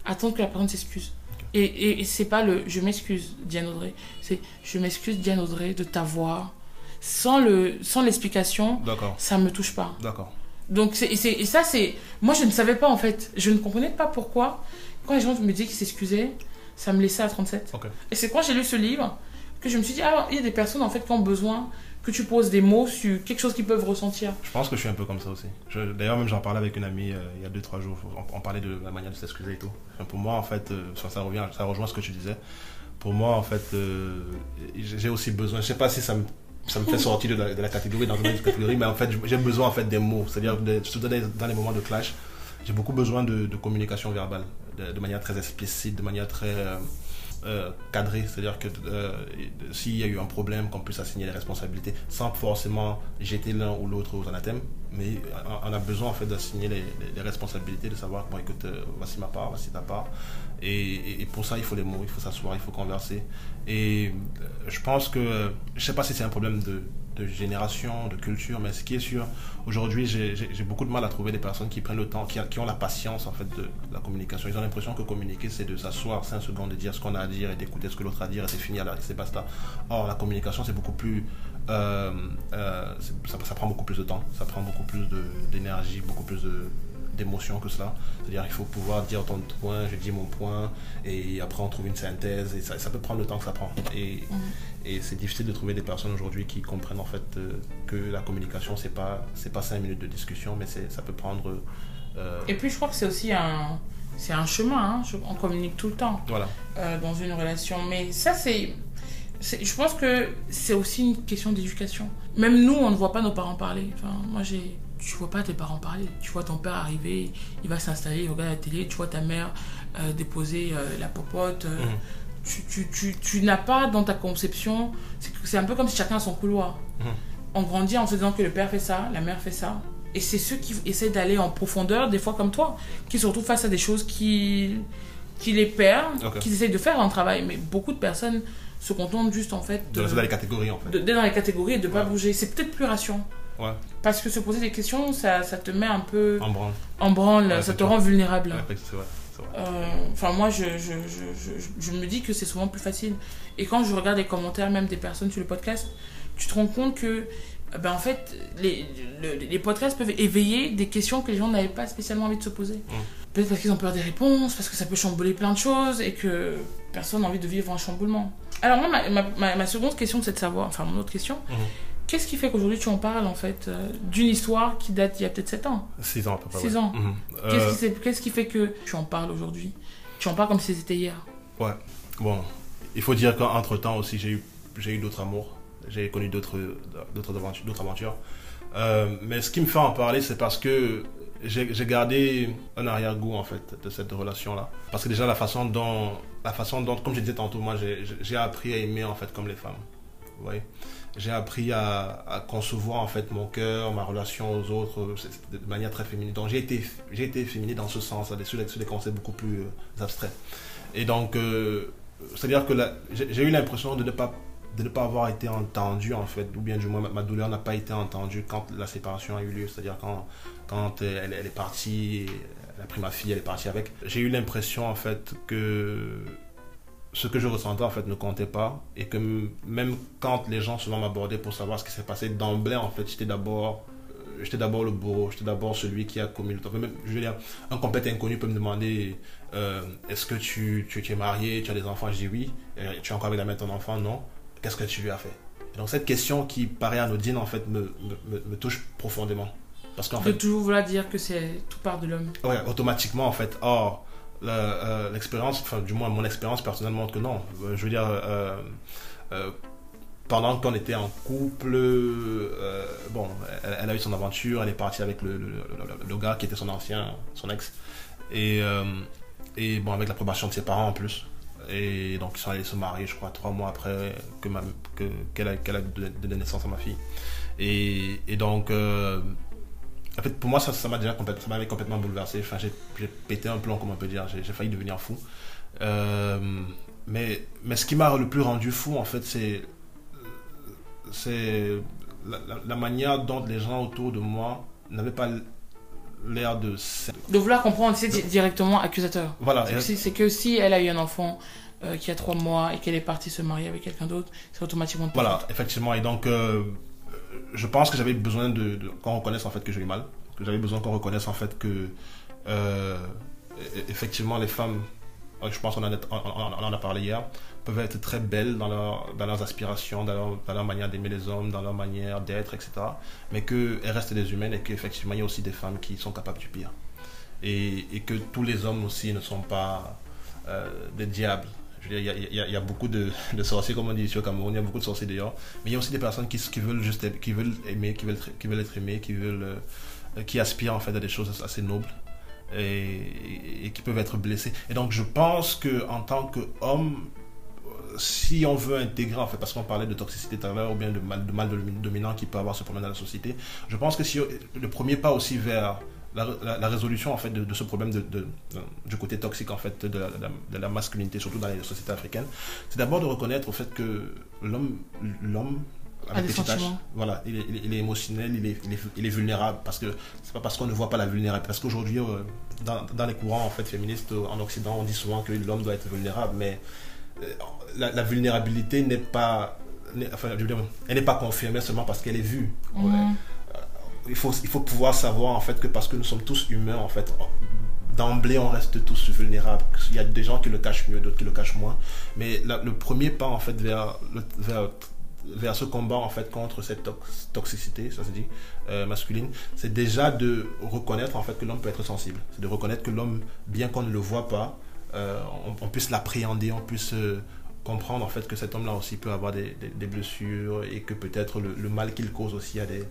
attendre que la personne s'excuse. Et, et, et c'est pas le je m'excuse, Diane Audrey. C'est je m'excuse, Diane Audrey, de t'avoir. Sans le sans l'explication, ça me touche pas. D'accord. Donc, c'est, et, c'est- et ça, c'est. Moi, je ne savais pas en fait. Je ne comprenais pas pourquoi. Quand les gens me disaient qu'ils s'excusaient, ça me laissait à 37. Ok. Et c'est quand j'ai lu ce livre que je me suis dit, ah, il y a des personnes en fait qui ont besoin que tu poses des mots sur quelque chose qu'ils peuvent ressentir. Je pense que je suis un peu comme ça aussi. Je- D'ailleurs, même j'en parlais avec une amie euh, il y a 2-3 jours. On, on parlait de la manière de s'excuser et tout. Enfin, pour moi, en fait, euh, ça, revient, ça rejoint ce que tu disais. Pour moi, en fait, euh, j'ai j'ai aussi besoin. Je sais pas si ça me, ça me fait sortir de la, catégorie, dans une autre catégorie, mais en fait, j'ai besoin en fait des mots. C'est-à-dire, surtout dans les, moments de clash, j'ai beaucoup besoin de, communication verbale, de, de manière très explicite, de manière très euh, euh, cadrée. C'est-à-dire que euh, s'il y a eu un problème, qu'on puisse assigner les responsabilités sans forcément jeter l'un ou l'autre aux anathèmes. Mais on a besoin en fait d'assigner les, responsabilités, de savoir, bon écoute, euh, voici ma part, voici ta part. Et, pour ça, il faut les mots, il faut s'asseoir, il faut converser. Et euh, je pense que, je sais pas si c'est un problème de, de génération, de culture, mais ce qui est sûr, aujourd'hui, j'ai beaucoup de mal à trouver des personnes qui prennent le temps, qui, ont la patience en fait de la communication. Ils ont l'impression que communiquer, c'est de s'asseoir 5 secondes, de dire ce qu'on a à dire et d'écouter ce que l'autre a à dire et c'est fini, c'est basta. Or, la communication, c'est beaucoup plus. Euh, euh, ça, ça prend beaucoup plus de temps, ça prend beaucoup plus d'énergie, beaucoup plus d'émotion que cela. C'est-à-dire il faut pouvoir dire ton point, je dis mon point, et après on trouve une synthèse, et ça, ça peut prendre le temps que ça prend. Et, et c'est difficile de trouver des personnes aujourd'hui qui comprennent en fait euh, que la communication, c'est pas pas cinq minutes de discussion, mais ça peut prendre... Et puis, je crois que c'est aussi un. C'est un chemin, hein. On communique tout le temps. voilà. euh, dans une relation. Mais ça, c'est. Je pense que c'est aussi une question d'éducation. Même nous, on ne voit pas nos parents parler. Enfin, moi, j'ai. Tu vois pas tes parents parler. Tu vois ton père arriver, il va s'installer, il regarde la télé. Tu vois ta mère euh, déposer euh, la popote. euh, Mhm. Tu, tu, tu, tu n'as pas dans ta conception. c'est un peu comme si chacun a son couloir. Mhm. On grandit en se disant que le père fait ça, la mère fait ça. Et c'est ceux qui essaient d'aller en profondeur, des fois comme toi, qui se retrouvent face à des choses qui, qui les perdent, Ok. qui essayent de faire un travail. Mais beaucoup de personnes se contentent juste en fait De de- rester dans les catégories en fait. d'être dans les catégories et de ne pas bouger. C'est peut-être plus rassurant. Ouais, Parce que se poser des questions, ça, ça te met un peu en branle. en branle, Ouais, ça te rend vulnérable. Ouais, c'est vrai. Euh, Enfin, moi, je, je, je, je, me dis que c'est souvent plus facile. Et quand je regarde les commentaires, même des personnes sur le podcast, tu te rends compte que, euh, ben, en fait, les, le- les podcasts peuvent éveiller des questions que les gens n'avaient pas spécialement envie de se poser. Peut-être parce qu'ils ont peur des réponses, parce que ça peut chambouler plein de choses et que personne n'a envie de vivre un chamboulement. Alors, moi, ma, ma, ma- seconde question, c'est de savoir, enfin, mon autre question, Mhm. qu'est-ce qui fait qu'aujourd'hui tu en parles, en fait, euh, d'une histoire qui date d'il y a peut-être 7 ans? 6 ans à peu près. Six ouais. ans. Mhm. Qu'est-ce Euh, qui, qu'est-ce qui fait que tu en parles aujourd'hui? Tu en parles comme si c'était hier Ouais. Bon, il faut dire qu'entre temps aussi, j'ai eu, j'ai eu d'autres amours. J'ai connu d'autres, d'autres aventures. D'autres aventures. Euh, mais ce qui me fait en parler, c'est parce que j'ai, j'ai gardé un arrière-goût en fait de cette relation-là. Parce que déjà la façon dont, la façon dont, comme je disais tantôt, moi j'ai, appris à aimer en fait comme les femmes. Vous voyez? J'ai appris à, concevoir en fait mon cœur, ma relation aux autres de manière très féminine. Donc j'ai été, été féminine dans ce sens, sur des, sur des concepts beaucoup plus euh, abstraits. Et donc, euh, c'est-à-dire que j'ai eu l'impression de ne pas de ne pas avoir été entendu en fait, ou bien du moins ma, douleur n'a pas été entendue quand la séparation a eu lieu, c'est-à-dire quand, quand elle, est partie, elle a pris ma fille, elle est partie avec. J'ai eu l'impression en fait que ce que je ressentais en fait ne comptait pas. Et que même quand les gens souvent m'abordaient pour savoir ce qui s'est passé d'emblée en fait j'étais d'abord euh, j'étais d'abord le bourreau. J'étais d'abord celui qui a commis le même je un complète inconnu peut me demander euh, est-ce que tu, tu, es marié tu as des enfants? Je dis oui. Tu es encore avec la mère de ton enfant? Non. Qu'est-ce que tu lui as fait? Donc cette question qui paraît anodine en fait me, me touche profondément parce qu'en fait toujours vouloir dire que c'est tout part de l'homme ouais automatiquement en fait or euh, l'expérience, enfin du moins mon expérience personnelle montre que non. Euh, je veux dire, euh, pendant qu'on était en couple, bon, elle, a eu son aventure, elle est partie avec le, le, gars qui était son ancien, son ex, et, et bon, avec l'approbation de ses parents en plus. Et donc ils sont allés se marier, je crois, trois mois après que qu'elle a, qu'elle a donné naissance à ma fille. Et, et donc en fait, pour moi, ça, ça m'a déjà m'avait complètement bouleversé. Enfin, j'ai pété un plomb, comme on peut dire. J'ai failli devenir fou. Euh, mais, mais ce qui m'a le plus rendu fou, en fait, c'est c'est la, manière dont les gens autour de moi n'avaient pas l'air de... De vouloir comprendre, c'est directement accusateur. Voilà. C'est que si elle a eu un enfant euh, qui a trois mois et qu'elle est partie se marier avec quelqu'un d'autre, c'est automatiquement... Voilà, effectivement. Et donc... Euh, je pense que j'avais besoin de, qu'on reconnaisse en fait que j'ai eu mal, que j'avais besoin qu'on reconnaisse en fait que euh, e-, effectivement les femmes, je pense qu'on en, a parlé hier, peuvent être très belles dans, dans leurs aspirations, dans leur, manière d'aimer les hommes, dans leur manière d'être, etc. Mais qu'elles restent des humaines et qu'effectivement il y a aussi des femmes qui sont capables du pire. Et, et que tous les hommes aussi ne sont pas euh, des diables il y, a, beaucoup de, sorciers, comme on dit ici au Cameroun, il y a beaucoup de sorciers d'ailleurs. Mais il y a aussi des personnes qui, veulent juste qui veulent aimer, qui veulent, qui veulent être aimés, qui, veulent, euh, qui aspirent en fait à des choses assez nobles et, qui peuvent être blessés. Et donc je pense que en tant qu'homme, si on veut intégrer, en fait, parce qu'on parlait de toxicité tout à l'heure, ou bien de mal, de dominant qui peut avoir ce problème dans la société, je pense que si le premier pas aussi vers la, résolution en fait de, ce problème de, du côté toxique en fait de la, masculinité, surtout dans les sociétés africaines, c'est d'abord de reconnaître au fait que l'homme, l'homme avec des voilà, il est, il est, émotionnel, il est, il est, vulnérable parce que c'est pas parce qu'on ne voit pas la vulnérabilité. Parce qu'aujourd'hui, euh, dans, dans, les courants en fait féministes euh, en Occident, on dit souvent que l'homme doit être vulnérable, mais euh, la, vulnérabilité n'est pas, enfin, je veux dire, elle n'est pas confirmée seulement parce qu'elle est vue. Mhm il faut, il faut pouvoir savoir en fait que parce que nous sommes tous humains en fait, d'emblée on reste tous vulnérables. Il y a des gens qui le cachent mieux, d'autres qui le cachent moins. Mais le premier pas en fait vers, vers, vers ce combat en fait contre cette toxicité, ça se dit, euh, masculine, c'est déjà de reconnaître en fait que l'homme peut être sensible. C'est de reconnaître que l'homme, bien qu'on ne le voit pas, euh, on, puisse l'appréhender, on puisse euh, comprendre en fait que cet homme-là aussi peut avoir des, blessures et que peut-être le, le, mal qu'il cause aussi a des,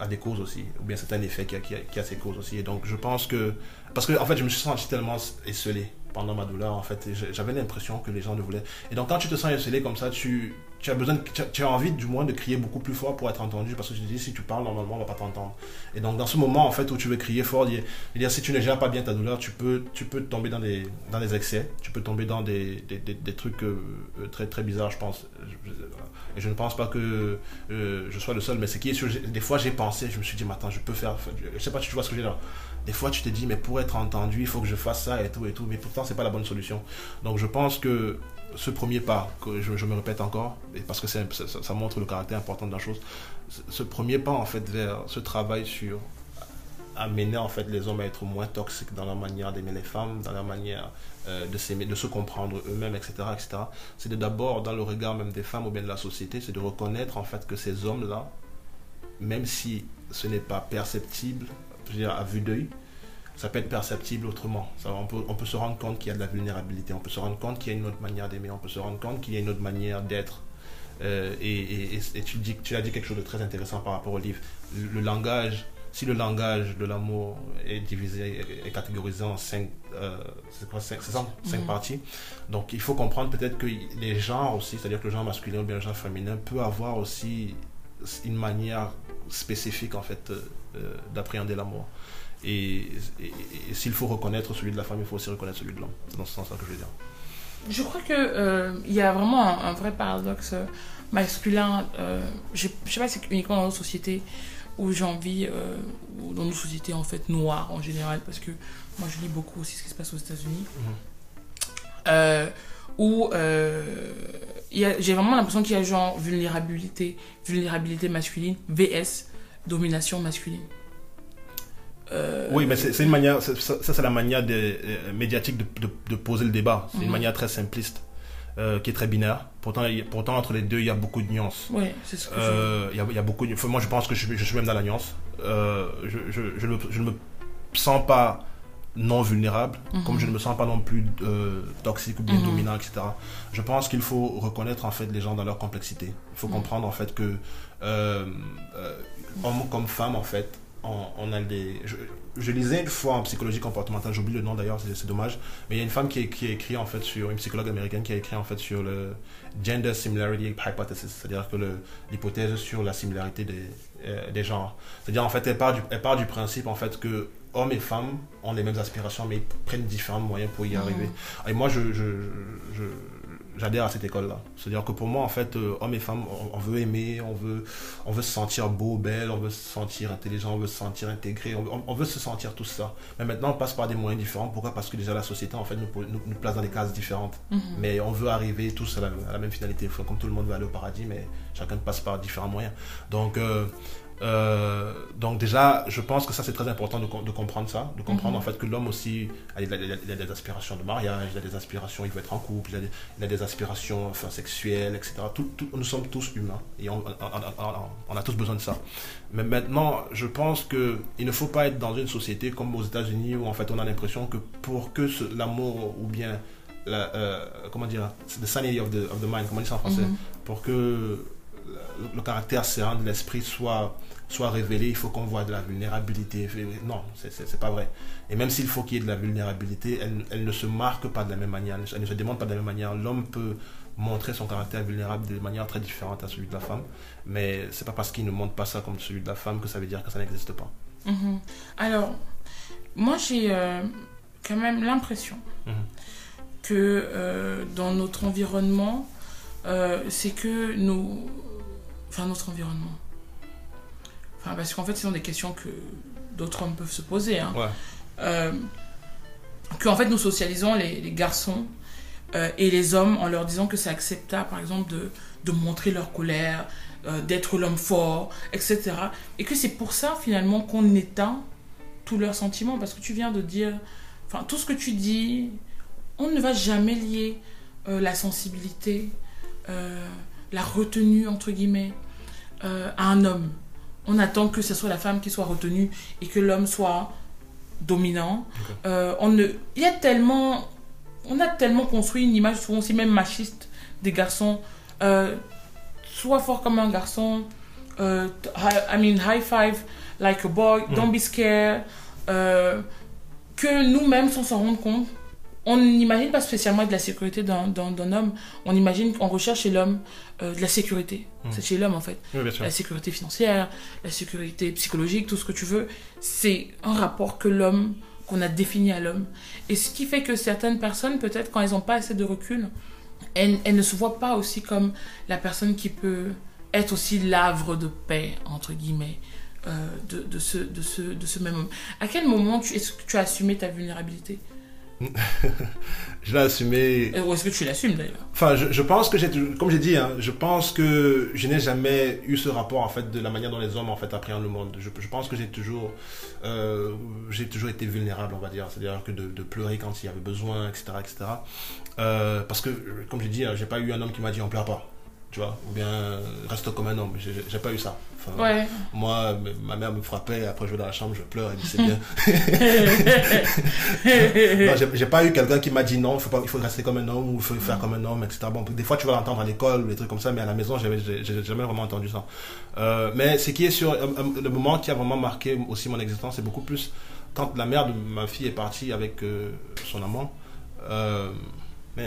a des causes aussi, ou bien c'est un effet qui a, qui, a, ses causes aussi. Et donc je pense que, parce que en fait je me suis senti tellement esselé pendant ma douleur, en fait, j'avais l'impression que les gens ne voulaient. Et donc quand tu te sens esselé comme ça, tu, tu as besoin, tu, as, envie du moins de crier beaucoup plus fort pour être entendu, parce que je te dis, si tu parles normalement, on va pas t'entendre. Et donc dans ce moment, en fait, où tu veux crier fort, dire, dire si tu ne gères pas bien ta douleur, tu peux, tu peux tomber dans des, dans des excès, tu peux tomber dans des, des, des, trucs euh, très, très bizarres, je pense. Et je ne pense pas que euh, je sois le seul, mais c'est qui est sûr, des fois j'ai pensé, je me suis dit, attends, je peux faire, je sais pas si tu vois ce que veux dire. Des fois tu te dis, mais pour être entendu, il faut que je fasse ça et tout et tout, mais pourtant c'est pas la bonne solution. Donc je pense que ce premier pas, que je, me répète encore, parce que ça, montre le caractère important de la chose, ce premier pas en fait vers ce travail sur amener en fait les hommes à être moins toxiques dans leur manière d'aimer les femmes, dans leur manière euh, de s'aimer, de se comprendre eux-mêmes, etc., etc. C'est d'abord dans le regard même des femmes ou bien de la société, c'est de reconnaître en fait que ces hommes-là, même si ce n'est pas perceptible, je veux dire, à vue d'œil, ça peut être perceptible autrement. Ça, on, peut, on peut se rendre compte qu'il y a de la vulnérabilité, on peut se rendre compte qu'il y a une autre manière d'aimer, on peut se rendre compte qu'il y a une autre manière d'être. Euh, et, et, tu, dis, tu as dit quelque chose de très intéressant par rapport au livre. Le, langage, si le langage de l'amour est divisé, est catégorisé en cinq, euh, cinq, ça, cinq mhm. parties, donc il faut comprendre peut-être que les genres aussi, c'est-à-dire que le genre masculin ou bien le genre féminin peut avoir aussi une manière spécifique en fait euh, d'appréhender l'amour. Et, s'il faut reconnaître celui de la femme, il faut aussi reconnaître celui de l'homme. C'est dans ce sens-là que je veux dire. Je crois qu'il euh, y a vraiment un, vrai paradoxe euh, masculin. Euh, je ne sais pas si c'est uniquement dans nos sociétés où j'ai envie, ou dans nos sociétés en fait noires en général, parce que moi je lis beaucoup aussi ce qui se passe aux États-Unis. Mhm. où j'ai vraiment l'impression qu'il y a genre vulnérabilité, vulnérabilité masculine, VS, domination masculine. Euh, oui, mais c'est une manière, ça, c'est la manière euh, médiatique de, de, poser le débat. C'est une mhm. manière très simpliste, euh, qui est très binaire. Pourtant, pourtant, entre les deux, il y a beaucoup de nuances. Oui, c'est ce que il, y a, il y a beaucoup de, Moi, je pense que je, je, suis même dans la nuance. je, je, je, ne, je, ne me sens pas non vulnérable, mhm. comme je ne me sens pas non plus toxique ou bien mhm. dominant, etc. Je pense qu'il faut reconnaître en fait les gens dans leur complexité. Il faut comprendre en fait que homme comme femme en fait, on, a des. Je, lisais une fois en psychologie comportementale, j'oublie le nom d'ailleurs, c'est dommage, mais il y a une femme qui, qui a écrit en fait sur, une psychologue américaine qui a écrit en fait sur le Gender Similarity Hypothesis, c'est-à-dire que l'hypothèse sur la similarité des, euh, des genres. C'est-à-dire en fait, elle part, du, elle part du principe en fait que hommes et femmes ont les mêmes aspirations, mais ils prennent différents moyens pour y arriver. Et moi, je, je, je j'adhère à cette école-là. C'est-à-dire que pour moi, en fait, euh, hommes et femmes, on, veut aimer, on veut, on veut se sentir beau, belle, on veut se sentir intelligent, on veut se sentir intégré, on, veut se sentir tout ça. Mais maintenant, on passe par des moyens différents. Pourquoi? Parce que déjà la société, en fait, nous, nous, place dans des cases différentes. Mhm. Mais on veut arriver tous à la, même finalité. Comme tout le monde veut aller au paradis, mais chacun passe par différents moyens. Donc, euh, euh, donc déjà, je pense que ça c'est très important de, de, comprendre ça, de comprendre mhm. en fait que l'homme aussi a, il a, des aspirations de mariage, il a des aspirations, il veut être en couple, il a des, aspirations enfin, sexuelles, etc. Tout, nous sommes tous humains et on, on, a tous besoin de ça. Mais maintenant, je pense que il ne faut pas être dans une société comme aux États-Unis où en fait on a l'impression que pour que l'amour ou bien la, euh, comment dire, the sanity of the, of the mind, comment on dit ça en français, mhm. pour que le caractère serein de l'esprit soit, soit révélé, il faut qu'on voit de la vulnérabilité. Non, c'est pas vrai. Et même s'il faut qu'il y ait de la vulnérabilité, elle, elle, ne se marque pas de la même manière, elle ne se demande pas de la même manière. L'homme peut montrer son caractère vulnérable de manière très différente à celui de la femme, mais c'est pas parce qu'il ne montre pas ça comme celui de la femme que ça veut dire que ça n'existe pas. Mhm. Alors, moi j'ai euh, quand même l'impression mhm. que euh, dans notre environnement, euh, c'est que nous, enfin notre environnement. Enfin, parce qu'en fait, ce sont des questions que d'autres hommes peuvent se poser. Hein. Euh, qu'en fait, nous socialisons les, garçons euh, et les hommes en leur disant que c'est acceptable, par exemple, de, de montrer leur colère, d'être l'homme fort, etc. Et que c'est pour ça, finalement, qu'on éteint tous leurs sentiments. Parce que tu viens de dire, enfin, tout ce que tu dis, on ne va jamais lier la sensibilité, la retenue, entre guillemets, euh, à un homme. On attend que ce soit la femme qui soit retenue et que l'homme soit dominant. Euh, on ne, il y a tellement, on a tellement construit une image souvent aussi même machiste des garçons. Euh, sois fort comme un garçon. Euh, I mean high five like a boy. Mm. Don't be scared. que nous-mêmes sans s'en rendre compte, on n'imagine pas spécialement de la sécurité d'un homme. On imagine, on recherche chez l'homme euh, de la sécurité. Hmm. C'est chez l'homme en fait. la sécurité financière, la sécurité psychologique, tout ce que tu veux. C'est un rapport que l'homme, qu'on a défini à l'homme. Et ce qui fait que certaines personnes, peut-être quand elles n'ont pas assez de recul, elles, ne se voient pas aussi comme la personne qui peut être aussi l'havre de paix, entre guillemets. Euh, de, de, ce, de, ce, de ce même homme. À quel moment est-ce que tu as assumé ta vulnérabilité? je l'ai assumé. Ou est-ce que tu l'assumes d'ailleurs? Enfin, je, pense que j'ai, comme j'ai dit, hein, je pense que je n'ai jamais eu ce rapport en fait de la manière dont les hommes en fait appréhendent le monde. Je, pense que j'ai toujours, euh, j'ai toujours été vulnérable, on va dire, c'est-à-dire que de, pleurer quand il y avait besoin, etc., etc. Euh, parce que, comme j'ai dit, hein, j'ai pas eu un homme qui m'a dit on pleure pas. Tu vois, ou bien euh, reste comme un homme. J'ai pas eu ça. Enfin, Ouais. Moi, ma mère me frappait, après je vais dans la chambre, je pleure, elle dit c'est bien. j'ai- pas eu quelqu'un qui m'a dit non, il faut, pas, il faut rester comme un homme ou il faut faire comme un homme, etc. Bon, des fois tu vas l'entendre à l'école ou des trucs comme ça, mais à la maison, j'ai jamais vraiment entendu ça. Euh, mais ce qui est sur le moment qui a vraiment marqué aussi mon existence, c'est beaucoup plus quand la mère de ma fille est partie avec euh, son amant. Euh,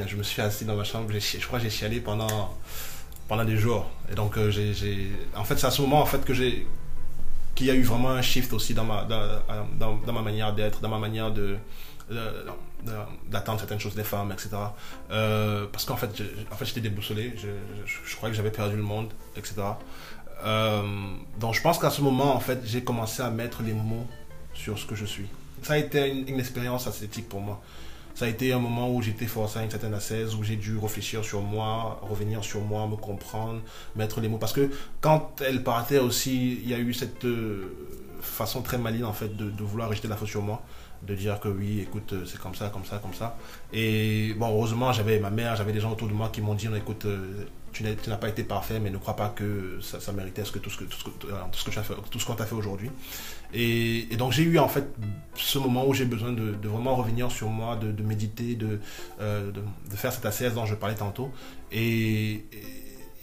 je me suis assis dans ma chambre, je crois que j'ai chialé pendant pendant des jours. Et donc, euh, j'ai, en fait, c'est à ce moment en fait que j'ai qu'il y a eu vraiment un shift aussi dans ma, dans, dans ma manière d'être, dans ma manière de, d'attendre certaines choses des femmes, etc. Euh, parce qu'en fait, en fait, j'étais déboussolé, je, je, croyais que j'avais perdu le monde, etc. Euh, donc, je pense qu'à ce moment, en fait, j'ai commencé à mettre les mots sur ce que je suis. Ça a été une, une expérience ascétique pour moi. Ça a été un moment où j'étais forcé à une certaine ascèse, où j'ai dû réfléchir sur moi, revenir sur moi, me comprendre, mettre les mots. Parce que quand elle partait aussi, il y a eu cette euh, façon très maligne en fait de, de vouloir rejeter la faute sur moi, de dire que oui, écoute, euh, c'est comme ça, comme ça, comme ça. Et bon, heureusement, j'avais ma mère, j'avais des gens autour de moi qui m'ont dit, écoute, euh, tu n'as pas été parfait, mais ne crois pas que ça, méritait ce que, tout ce que, tout ce que, euh, tout ce qu'on t'a fait aujourd'hui. Et, donc j'ai eu en fait ce moment où j'ai besoin de, vraiment revenir sur moi, de, méditer, de, euh, de, faire cette assise dont je parlais tantôt, et,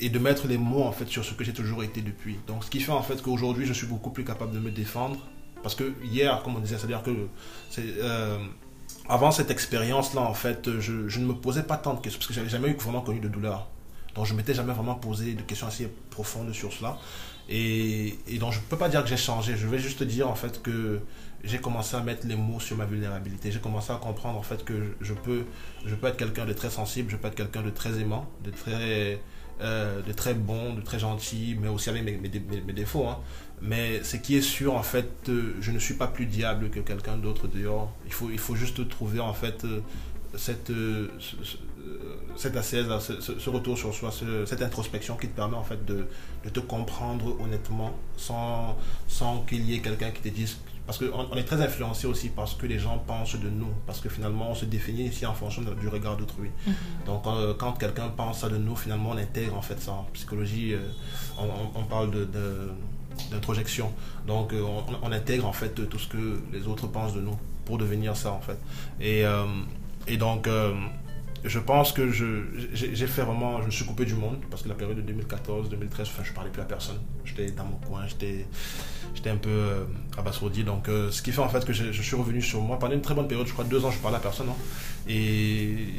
de mettre les mots en fait sur ce que j'ai toujours été depuis. Donc ce qui fait en fait qu'aujourd'hui je suis beaucoup plus capable de me défendre, parce que hier, comme on disait, c'est-à-dire que euh, avant cette expérience-là, en fait, je, je ne me posais pas tant de questions, parce que j'avais jamais eu vraiment connu de douleur. Donc je m'étais jamais vraiment posé de questions assez profondes sur cela. Et, donc je ne peux pas dire que j'ai changé, je vais juste dire en fait que j'ai commencé à mettre les mots sur ma vulnérabilité. J'ai commencé à comprendre en fait que je, peux, je peux être quelqu'un de très sensible, je peux être quelqu'un de très aimant, de très, euh, de très bon, de très gentil, mais aussi avec mes, défauts. hein. Mais ce qui est sûr, en fait, euh, je ne suis pas plus diable que quelqu'un d'autre dehors. Il faut, il faut juste trouver, en fait, euh, cette, ce- ce- cette assise, là, ce, retour sur soi, ce- cette introspection qui te permet, en fait, de, de te comprendre honnêtement sans, sans qu'il y ait quelqu'un qui te dise. Parce qu'on on est très influencé aussi par ce que les gens pensent de nous. Parce que finalement, on se définit ici en fonction de- du regard d'autrui. Donc, euh, quand quelqu'un pense ça de nous, finalement, on intègre en fait ça. En psychologie, euh, on, on- on parle de, de- d'introjection. Donc, euh, on, on intègre en fait tout ce que les autres pensent de nous pour devenir ça en fait. Et, euh, et donc, euh, je pense que j'ai, fait vraiment, je me suis coupé du monde parce que la période de 2014-2013, enfin, je parlais plus à personne. J'étais dans mon coin, j'étais, j'étais un peu euh, abasourdi. Donc, euh, ce qui fait en fait que je, je suis revenu sur moi pendant une très bonne période, je crois deux ans, je parlais à personne. hein. Et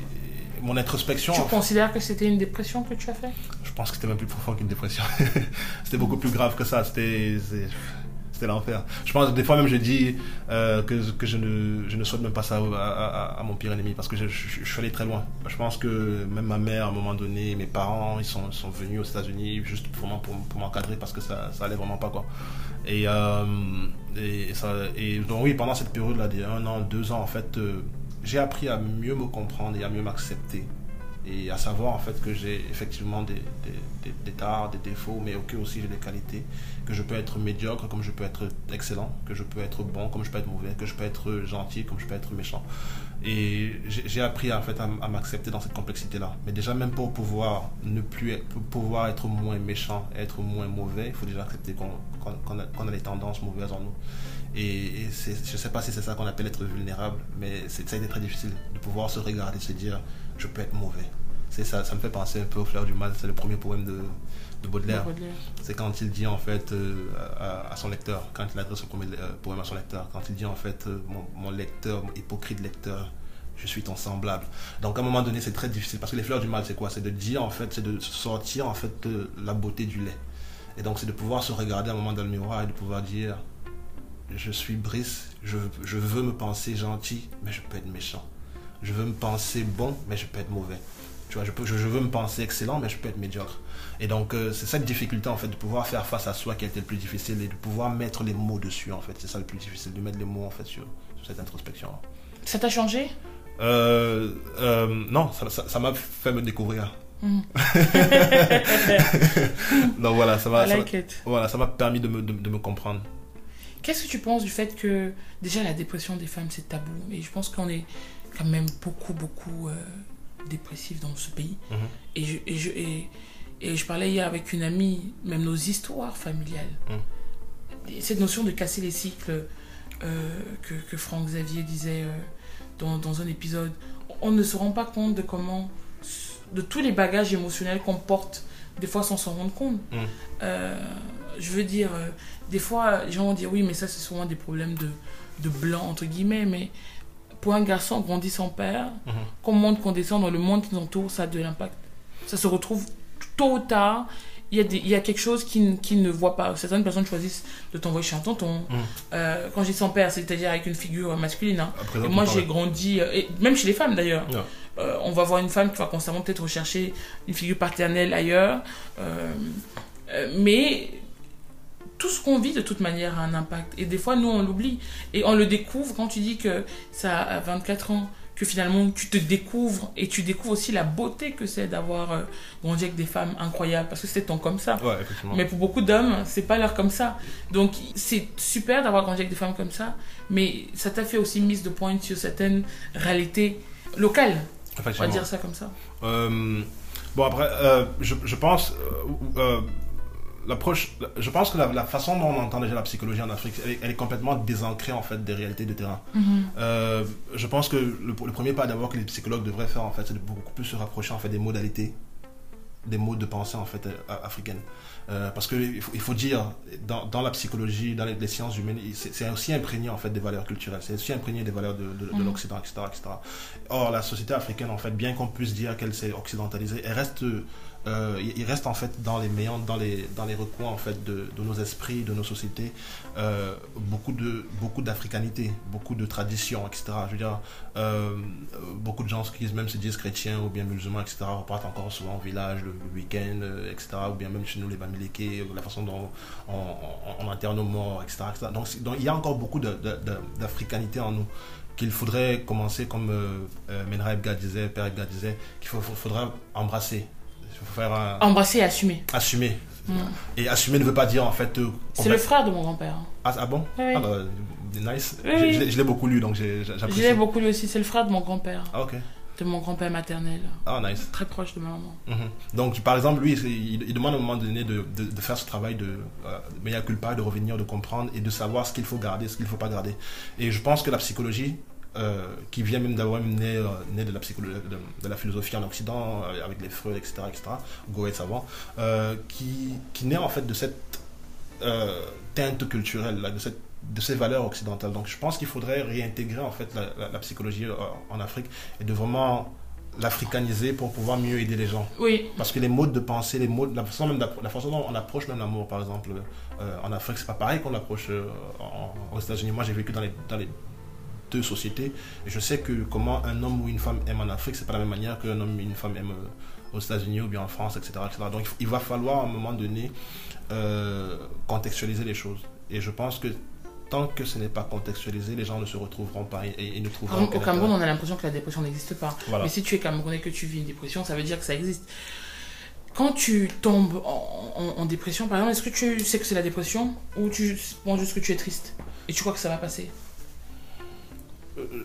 mon introspection. Tu fait, considères que c'était une dépression que tu as fait? Je pense que c'était même plus profond qu'une dépression. c'était beaucoup plus grave que ça. C'était, l'enfer. Je pense que des fois même je dis euh, que, je, ne, souhaite même pas ça à, mon pire ennemi parce que je, suis allé très loin. Je pense que même ma mère, à un moment donné, mes parents, ils sont, venus aux États-Unis juste pour, pour, m'encadrer parce que ça, ça allait vraiment pas quoi. Et, euh, ça, et donc oui, pendant cette période-là, de un an, deux ans, en fait, euh, j'ai appris à mieux me comprendre et à mieux m'accepter et à savoir en fait que j'ai effectivement des, des, des, des défauts, mais ok aussi j'ai des qualités, que je peux être médiocre comme je peux être excellent, que je peux être bon comme je peux être mauvais, que je peux être gentil comme je peux être méchant. Et j'ai appris en fait à, m'accepter dans cette complexité-là. Mais déjà même pour pouvoir ne plus être, pouvoir être moins méchant, être moins mauvais, il faut déjà accepter qu'on a, des tendances mauvaises en nous. Et, et je ne sais pas si c'est ça qu'on appelle être vulnérable, mais ça a été très difficile de pouvoir se regarder, se dire je peux être mauvais. C'est ça, ça me fait penser un peu au Fleur du Mal, c'est le premier poème de, de Baudelaire. Baudelaire. C'est quand il dit en fait euh, à, à son lecteur, quand il adresse son premier euh, poème à son lecteur, quand il dit en fait euh, mon, mon lecteur, mon hypocrite lecteur, je suis ton semblable. Donc à un moment donné c'est très difficile parce que les fleurs du mal c'est quoi? C'est de dire en fait, c'est de sortir en fait de la beauté du lait. Et donc c'est de pouvoir se regarder à un moment dans le miroir et de pouvoir dire je suis Brice, je, je veux me penser gentil, mais je peux être méchant. Je veux me penser bon, mais je peux être mauvais. Tu vois, je, peux, je, je veux me penser excellent, mais je peux être médiocre. Et donc, euh, c'est cette difficulté, en fait, de pouvoir faire face à soi qui a été le plus difficile et de pouvoir mettre les mots dessus, en fait. C'est ça le plus difficile, de mettre les mots, en fait, sur, sur cette introspection. Ça t'a changé? Euh, euh, non, ça m'a fait me découvrir. Mm. donc voilà, ça m'a like voilà, ça m'a permis de me, de, de me comprendre. Qu'est-ce que tu penses du fait que déjà la dépression des femmes c'est tabou? Et je pense qu'on est quand même beaucoup beaucoup euh, dépressifs dans ce pays Mhm. et, je, et, je- et Et je parlais hier avec une amie, même nos histoires familiales. Et Cette notion de casser les cycles euh, que, que Franck Xavier disait euh, dans, dans un épisode, on ne se rend pas compte de comment, de tous les bagages émotionnels qu'on porte, des fois sans s'en rendre compte. Mm. Euh, je veux dire, des fois, les gens vont dire oui, mais ça, c'est souvent des problèmes de, de blanc, entre guillemets, mais pour un garçon grandi sans père, Mhm. qu'on monte, qu'on descend dans le monde qui nous entoure, ça a de l'impact. Ça se retrouve tôt ou tard. Il y, a des- il y a quelque chose qu'ils qui ne voient pas. Certaines personnes choisissent de t'envoyer chez un tonton. Mhm. Euh, quand j'ai sans père, c'est-à-dire avec une figure masculine. hein. À Et moi, j'ai grandi, euh, et même chez les femmes d'ailleurs. Euh, on va voir une femme qui va constamment peut-être rechercher une figure paternelle ailleurs. Euh, mais tout ce qu'on vit de toute manière a un impact. Et des fois, nous, on l'oublie. Et on le découvre quand tu dis que ça a 24 ans, que finalement, tu te découvres et tu découvres aussi la beauté que c'est d'avoir euh, grandi avec des femmes incroyables. Parce que c'est ton comme ça. Ouais. Mais pour beaucoup d'hommes, c'est pas leur comme ça. Donc c'est super d'avoir grandi avec des femmes comme ça, mais ça t'a fait aussi mise de pointe sur certaines réalités locales. On va dire ça comme ça. Euh, bon, après, euh, je, je pense. L'approche, je pense que la, la façon dont on entend déjà la psychologie en Afrique, elle est, elle est complètement désancrée en fait des réalités de terrain. Euh, je pense que le, le premier pas d'abord que les psychologues devraient faire en fait, c'est de beaucoup plus se rapprocher en fait des modalités, des modes de pensée en fait euh, africaines. Euh, parce que il faut, il faut dire dans, dans la psychologie, dans les, les sciences humaines, c'est aussi imprégné en fait des valeurs culturelles, c'est aussi imprégné des valeurs de, de, de Mhm. l'Occident, etc., etc. Or la société africaine en fait, bien qu'on puisse dire qu'elle s'est occidentalisée, elle reste euh, il reste en fait dans les méandres, dans les, dans les recoins en fait de, de nos esprits, de nos sociétés, euh, beaucoup de beaucoup d'africanité, beaucoup de traditions, etc. Je veux dire, euh, beaucoup de gens qui même se disent chrétiens ou bien musulmans, etc. repartent encore souvent au village le, week-end, etc. Ou bien même chez nous les Bamileke, la façon dont on, on, on enterre nos morts, etc. Donc, il y a encore beaucoup d'africanité en nous qu'il faudrait commencer comme euh, Menra Ebga disait, Père Ebga disait, qu'il faudra embrasser. Faut faire un- Embrasser et assumer. assumer. Mm. Et assumer ne veut pas dire en fait. euh, C'est le frère de mon grand-père. Ah, ah bon Oui. Ah bah, nice. Oui, Je- l'ai- beaucoup lu donc j'ai- j'ai- Je j'apprécie. l'ai beaucoup lu aussi. C'est le frère de mon grand-père. Ah ok. De mon grand-père maternel. Ah nice. Très proche de ma maman. Mhm. Donc par exemple lui il, il demande à un moment donné de, de, de faire ce travail de euh, mea culpa, de revenir, de comprendre et de savoir ce qu'il faut garder, ce qu'il ne faut pas garder. Et je pense que la psychologie euh, qui vient même d'avoir né, euh, né de, la psychologie, de, de la philosophie en Occident, euh, avec les Freud, etc., etc., Goethe avant, euh, qui, qui naît en fait de cette euh, teinte culturelle, là, de, cette, de ces valeurs occidentales. Donc je pense qu'il faudrait réintégrer en fait la, la- la psychologie en Afrique et de vraiment l'africaniser pour pouvoir mieux aider les gens. Oui. Parce que les modes de pensée, les modes, la façon, même la façon dont on approche même l'amour, par exemple, euh, en Afrique, c'est pas pareil qu'on l'approche euh, aux États-Unis. Moi, j'ai vécu dans les, dans les deux sociétés et je sais que comment un homme ou une femme aime en Afrique, c'est pas la même manière qu'un homme ou une femme aime euh, aux États-Unis ou bien en France, etc. etc. Donc, il va falloir à un moment donné euh, contextualiser les choses. Et je pense que tant que ce n'est pas contextualisé, les gens ne se retrouveront pas et, ne trouveront Au aucun Cameroun, on a l'impression que la dépression n'existe pas. Voilà. Mais si tu es Camerounais que tu vis une dépression, ça veut dire que ça existe. Quand tu tombes en, en- en dépression, par exemple, est-ce que tu sais que c'est la dépression ou tu penses juste que tu es triste et tu crois que ça va passer?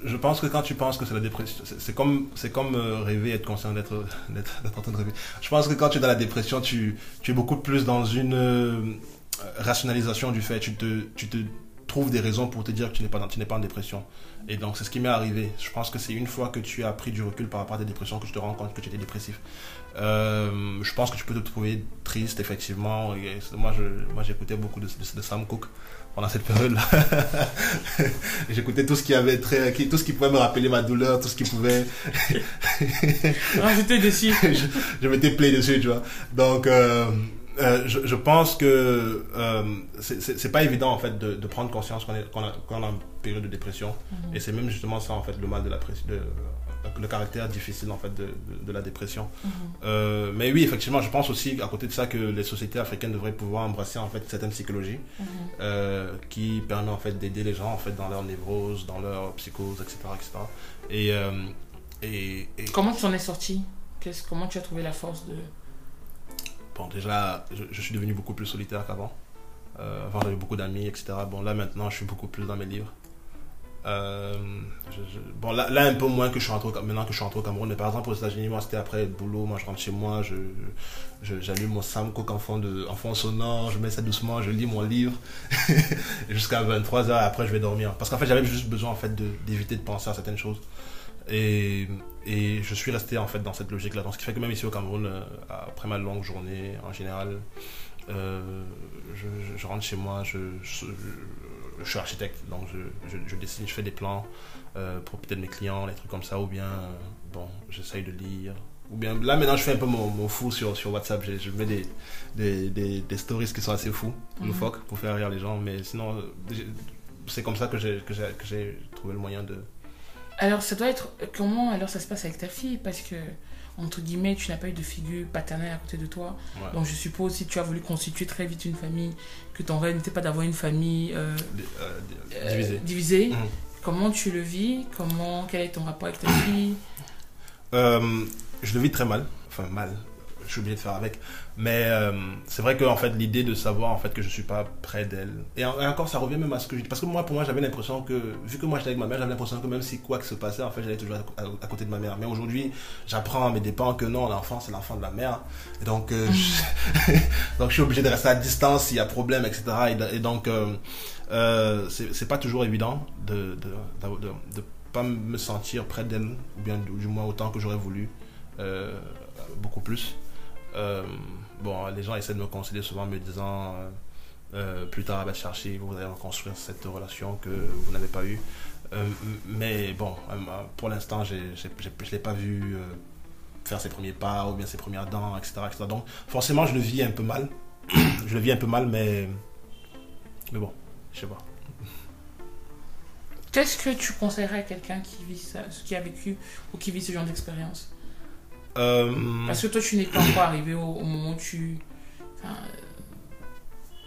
Je pense que quand tu penses que c'est la dépression, c'est comme, c'est comme euh, rêver, être conscient d'être, d'être, en train de rêver. Je pense que quand tu es dans la dépression, tu, es beaucoup plus dans une euh, rationalisation du fait. Tu te, tu te trouves des raisons pour te dire que tu n'es pas, en dépression. Et donc c'est ce qui m'est arrivé. Je pense que c'est une fois que tu as pris du recul par rapport à tes dépressions que tu te rends compte que tu étais dépressif. Euh, je pense que tu peux te trouver triste, effectivement. Moi, je, moi, j'écoutais beaucoup de, de Sam Cooke pendant cette période-là. J'écoutais tout ce qui avait très, tout ce qui pouvait me rappeler ma douleur, tout ce qui pouvait, Rajouter dessus. je, je m'étais play dessus, tu vois. Donc, euh, euh, je, je pense que euh, c'est- pas évident en fait de, de prendre conscience qu'on est, qu'on a, a une période de dépression. Et c'est même justement ça en fait le mal de la pression, de, le caractère difficile en fait de, de, de la dépression. Euh, mais oui, effectivement, je pense aussi à côté de ça que les sociétés africaines devraient pouvoir embrasser en fait certaines psychologies euh, qui permet en fait d'aider les gens en fait dans leur névrose, dans leur psychose, etc., etc. Et, euh, et, et Comment tu en es sorti? Qu'est-ce- Comment tu as trouvé la force de. Bon, déjà, je, je suis devenu beaucoup plus solitaire qu'avant. Avant, j'avais beaucoup d'amis, etc. Bon, là, maintenant, je suis beaucoup plus dans mes livres. Euh, bon, là, là, un peu moins que je suis rentré maintenant que je suis rentré au Cameroun. Mais par exemple, aux États-Unis, moi, c'était après le boulot. Moi, je rentre chez moi, je, j'allume mon Sam Cooke en fond, de, en fond sonore, je mets ça doucement, je lis mon livre jusqu'à 23h. Après, je vais dormir. Parce qu'en fait, j'avais juste besoin en fait, d'éviter de penser à certaines choses. Et, et je suis resté en fait dans cette logique-là. Donc, ce qui fait que même ici au Cameroun, euh, après ma longue journée, en général, euh, je, rentre chez moi, je, je- suis architecte, donc je, je, je dessine, je fais des plans euh, pour peut-être mes clients, des trucs comme ça, ou bien, euh, bon, j'essaye de lire. Ou bien, là maintenant, je fais un peu mon, mon fou sur, sur WhatsApp. Je, je mets des, des, des, des stories qui sont assez fous, Mhm. loufoques, pour faire rire les gens. Mais sinon, euh, c'est comme ça que j'ai trouvé le moyen de, Alors, ça doit être. Comment alors ça se passe avec ta fille? Parce que, entre guillemets, tu n'as pas eu de figure paternelle à côté de toi. Ouais. Donc, je suppose, si tu as voulu constituer très vite une famille, que ton rêve n'était pas d'avoir une famille euh, euh, euh, divisée. Mhm. Comment tu le vis? Comment Quel est ton rapport avec ta fille? Je le vis très mal, enfin mal, je suis obligé de faire avec. Mais euh, c'est vrai que en fait l'idée de savoir en fait que je suis pas près d'elle et, en- et encore ça revient même à ce que je dis parce que moi pour moi j'avais l'impression que vu que moi j'étais avec ma mère j'avais l'impression que même si quoi que se passait en fait j'allais toujours à, côté de ma mère. Mais aujourd'hui j'apprends à mes dépens que non l'enfant c'est l'enfant de la mère et donc euh, je, donc je suis obligé de rester à distance s'il y a problème etc. Et, donc euh, euh, c'est pas toujours évident de de, de, pas me sentir près d'elle, ou bien du moins autant que j'aurais voulu, beaucoup plus. Euh, bon, les gens essaient de me consoler souvent en me disant euh, euh, plus tard, te chercher, vous allez construire cette relation que vous n'avez pas eue. Mais bon, pour l'instant, je ne l'ai pas vu faire ses premiers pas ou bien ses premières dents, etc., etc. Donc, forcément, je le vis un peu mal. je le vis un peu mal, mais, mais bon, je sais pas. Qu'est-ce que tu conseillerais à quelqu'un qui vit qui a vécu ou qui vit ce genre d'expérience? Euh, Parce que toi, tu n'es pas encore arrivé au, au moment où tu. enfin, euh,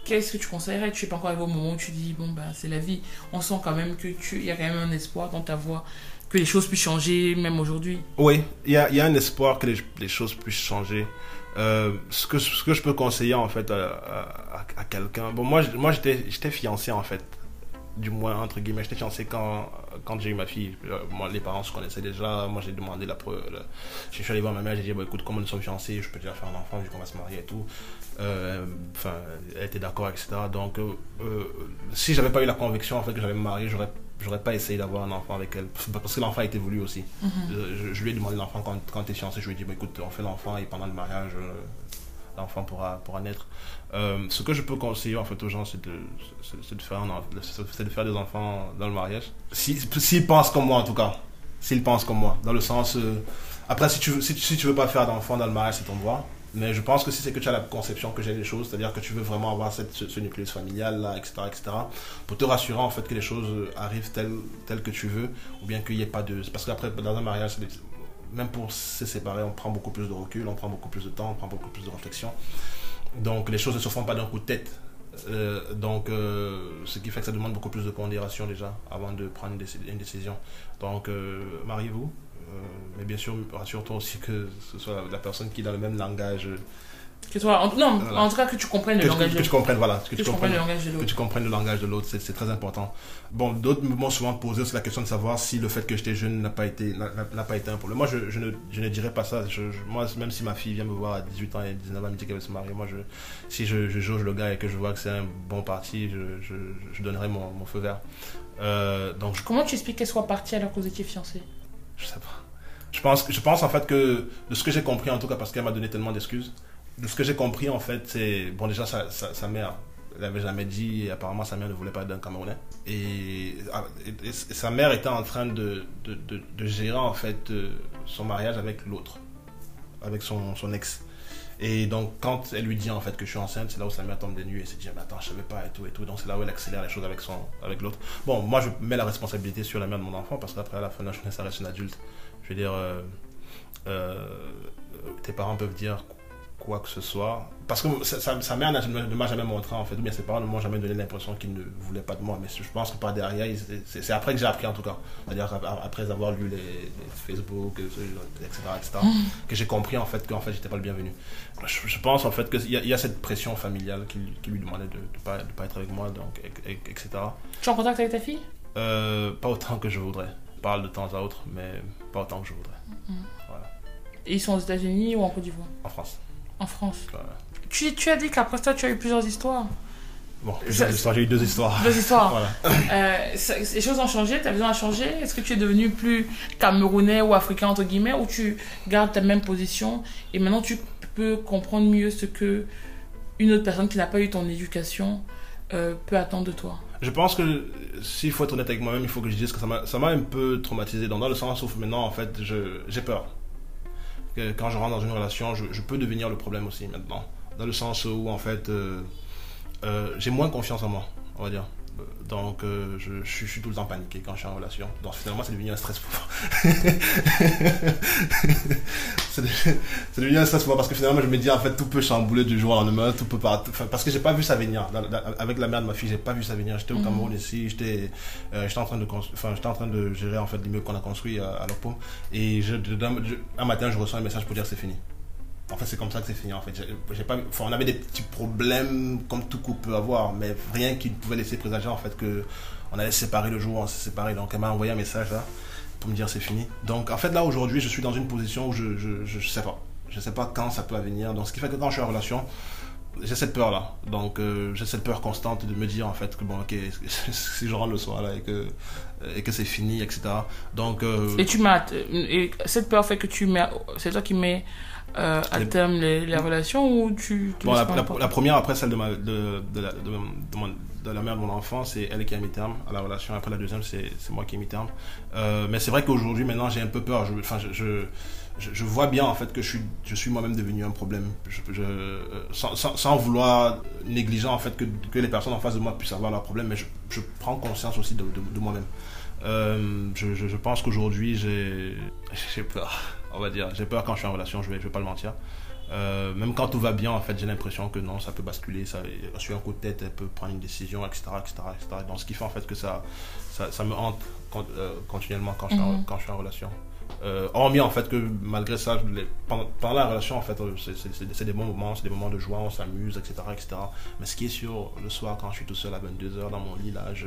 Qu'est-ce que tu conseillerais? Tu n'es pas encore arrivé au moment où tu dis bon ben c'est la vie. On sent quand même que tu, il y a quand même un espoir dans ta voix que les choses puissent changer même aujourd'hui. Oui, il y a, y a un espoir que les, les choses puissent changer. Euh, ce, que, ce que je peux conseiller en fait à, à, à quelqu'un. Bon, moi, moi j'étais j'étais fiancé en fait. Du moins, entre guillemets, j'étais fiancé quand, quand j'ai eu ma fille. Euh, Moi, les parents se connaissaient déjà. Moi, j'ai demandé la preuve. la- Je suis allé voir ma mère, j'ai dit bon, écoute, comme nous sommes fiancés, je peux déjà faire un enfant vu qu'on va se marier et tout. Euh, Enfin, elle était d'accord, etc. Donc, euh, euh, si j'avais pas eu la conviction en fait que j'allais me marier, j'aurais j'aurais pas essayé d'avoir un enfant avec elle. Parce que l'enfant a été voulu aussi. Euh, je, je lui ai demandé l'enfant quand, quand tu es fiancé. Je lui ai dit bah, écoute, on fait l'enfant et pendant le mariage, euh, l'enfant pourra, pourra naître. Euh, ce que je peux conseiller en fait aux gens, c'est de, de, faire, de faire des enfants dans le mariage. Si- S'ils pensent comme moi en tout cas. S'ils pensent comme moi. Dans le sens. euh, après, si tu, veux, si, tu- veux pas faire d'enfant dans le mariage, c'est ton droit. Mais je pense que si c'est que tu as la conception que j'ai des choses, c'est-à-dire que tu veux vraiment avoir cette, ce, nucléus familial, là, etc., etc., pour te rassurer en fait que les choses arrivent telles, telles que tu veux, ou bien qu'il n'y ait pas de. Parce qu'après, dans un mariage, même pour se séparer, on prend beaucoup plus de recul, on prend beaucoup plus de temps, on prend beaucoup plus de réflexion. Donc les choses ne se font pas d'un coup de tête. Euh, donc, euh, ce qui fait que ça demande beaucoup plus de pondération déjà avant de prendre une, déci- une décision. Donc, euh, mariez-vous. Mais bien sûr, rassure-toi aussi que ce soit la personne qui est dans le même langage. Que toi, en, non, Voilà. en tout cas que tu comprennes Que, le langage que de tu comprennes, voilà. Que, que tu tu comprennes le langage de que l'autre. tu comprennes le langage de l'autre, c'est c'est très important. Bon, d'autres m'ont souvent posé aussi la question de savoir si le fait que j'étais jeune n'a pas été n'a pas été un problème. Moi, je, je ne, je ne dirais pas ça. Je, moi, même si ma fille vient me voir à 18 ans et 19 ans, elle me dit qu'elle veut se marier, moi, je, si je, je jauge le gars et que je vois que c'est un bon parti, je, je, donnerai mon, mon feu vert. Euh, donc, Comment tu expliques qu'elle soit partie alors que vous étiez fiancés? Je sais pas. Je pense, je pense en fait que de ce que j'ai compris en tout cas parce qu'elle m'a donné tellement d'excuses. De ce que j'ai compris en fait, c'est bon déjà sa, sa, sa mère elle avait jamais dit et apparemment sa mère ne voulait pas d'un Camerounais et, ah, et- sa mère était en train de, de, de, de gérer en fait euh, son mariage avec l'autre, avec son, son ex. Et donc quand elle lui dit en fait que je suis enceinte, c'est là où sa mère tombe des nues et se dit mais attends je savais pas et tout et tout. Donc c'est là où elle accélère les choses avec son avec l'autre. Bon moi je mets la responsabilité sur la mère de mon enfant parce qu'après à la fin de la journée ça reste une adulte. Je veux dire, euh, euh, tes parents peuvent dire quoi que ce soit. Parce que sa, sa- sa mère ne m'a jamais montré, en fait, ou bien ses parents ne m'ont jamais donné l'impression qu'ils ne voulaient pas de moi. Mais je pense que par derrière, c'est après que j'ai appris, en tout cas. C'est-à-dire ap- après avoir lu les, les Facebook, euh, etc., etc., que j'ai compris, en fait, qu'en fait, j'étais pas le bienvenu. Je, je pense, en fait, qu'il y, a- il y a cette pression familiale qui, lui- qui lui demandait de ne pas, de pas être avec moi, donc, et- et- etc. Tu es en contact avec ta fille? Euh, pas autant que je voudrais. Je parle de temps à autre, mais pas autant que je voudrais. Et ils sont aux États-Unis ou en Côte d'Ivoire? En France. En France. Voilà. Tu, tu as dit qu'après ça, tu as eu plusieurs histoires. Bon, Ça- plusieurs histoires, j'ai eu deux histoires. Deux histoires. Voilà. Euh, ça- les choses ont changé, ta vision a changé. Est-ce que tu es devenu plus camerounais ou africain, entre guillemets, ou tu gardes ta même position et maintenant tu peux comprendre mieux ce que une autre personne qui n'a pas eu ton éducation euh, peut attendre de toi? Je pense que s'il faut être honnête avec moi-même, il faut que je dise que ça m'a un peu traumatisé dans, dans le sens où maintenant, en fait, j'ai peur. Quand je rentre dans une relation, je, je peux devenir le problème aussi maintenant. Dans le sens où, en fait, euh, euh, j'ai moins confiance en moi, on va dire. Donc, euh, je, je suis- je suis tout le temps paniqué quand je suis en relation. Donc, finalement, c'est devenu un stress pour moi. c'est devenu, un stress pour moi parce que finalement, je me dis, en fait, tout peut chambouler du jour au lendemain, tout peut pas. enfin, parce que j'ai pas vu ça venir. Dans- dans- avec la mère de ma fille, j'ai pas vu ça venir. J'étais au Mhm. Cameroun ici, j'étais euh, en, train de enfin, en train de gérer en fait, l'immeuble qu'on a construit à, à Lopom. Et je, un matin, je reçois un message pour dire c'est fini. En fait, c'est comme ça que c'est fini. En fait, J'ai- pas, enfin, on avait des petits problèmes comme tout couple peut avoir, mais rien qui pouvait laisser présager en fait que on allait se séparer le jour on s'est séparés. Donc, elle m'a envoyé un message là pour me dire c'est fini. Donc, en fait, là aujourd'hui, je suis dans une position où je, je, je, sais pas. Je sais pas quand ça peut venir. Donc, ce qui fait que quand je suis en relation, j'ai cette peur là. Donc, euh, j'ai cette peur constante de me dire en fait que bon, ok, si je rentre le soir là et que, et que c'est fini, etc. Donc, euh, Et tu. Et cette peur fait que tu mets. C'est toi qui mets euh, à Les- terme les, les relations ou tu. tu Bon, laisses la, première, après celle de, ma, de, de, la, de, de mon- de la mère de mon enfant, c'est elle qui a mis terme à la relation. Après la deuxième, c'est moi qui ai mis terme. Euh, mais c'est vrai qu'aujourd'hui, maintenant, j'ai un peu peur. Je, enfin, je, je, je- je vois bien en fait que je suis, je suis moi-même devenu un problème. Je, euh, sans, sans, sans vouloir négliger en fait que, que les personnes en face de moi puissent avoir leurs problèmes, mais je, je prends conscience aussi de, moi-même. Euh, je, je, je pense qu'aujourd'hui, j'ai j'ai peur. On va dire, j'ai peur quand je suis en relation. Je vais, je vais pas le mentir. Euh, même quand tout va bien, en fait, j'ai l'impression que non, ça peut basculer. Ça, sur un coup de tête, elle peut prendre une décision, etc., etc., etc. Donc, ce qui fait en fait que ça, ça, ça me hante euh, continuellement quand je, suis en- Mhm. quand je suis en relation. Euh, hormis en fait que malgré ça, les- pendant, la relation, en fait, euh, c'est- des bons moments, c'est des moments de joie, on s'amuse, etc., etc. Mais ce qui est sûr, le soir, quand je suis tout seul à 22h dans mon lit, là, je,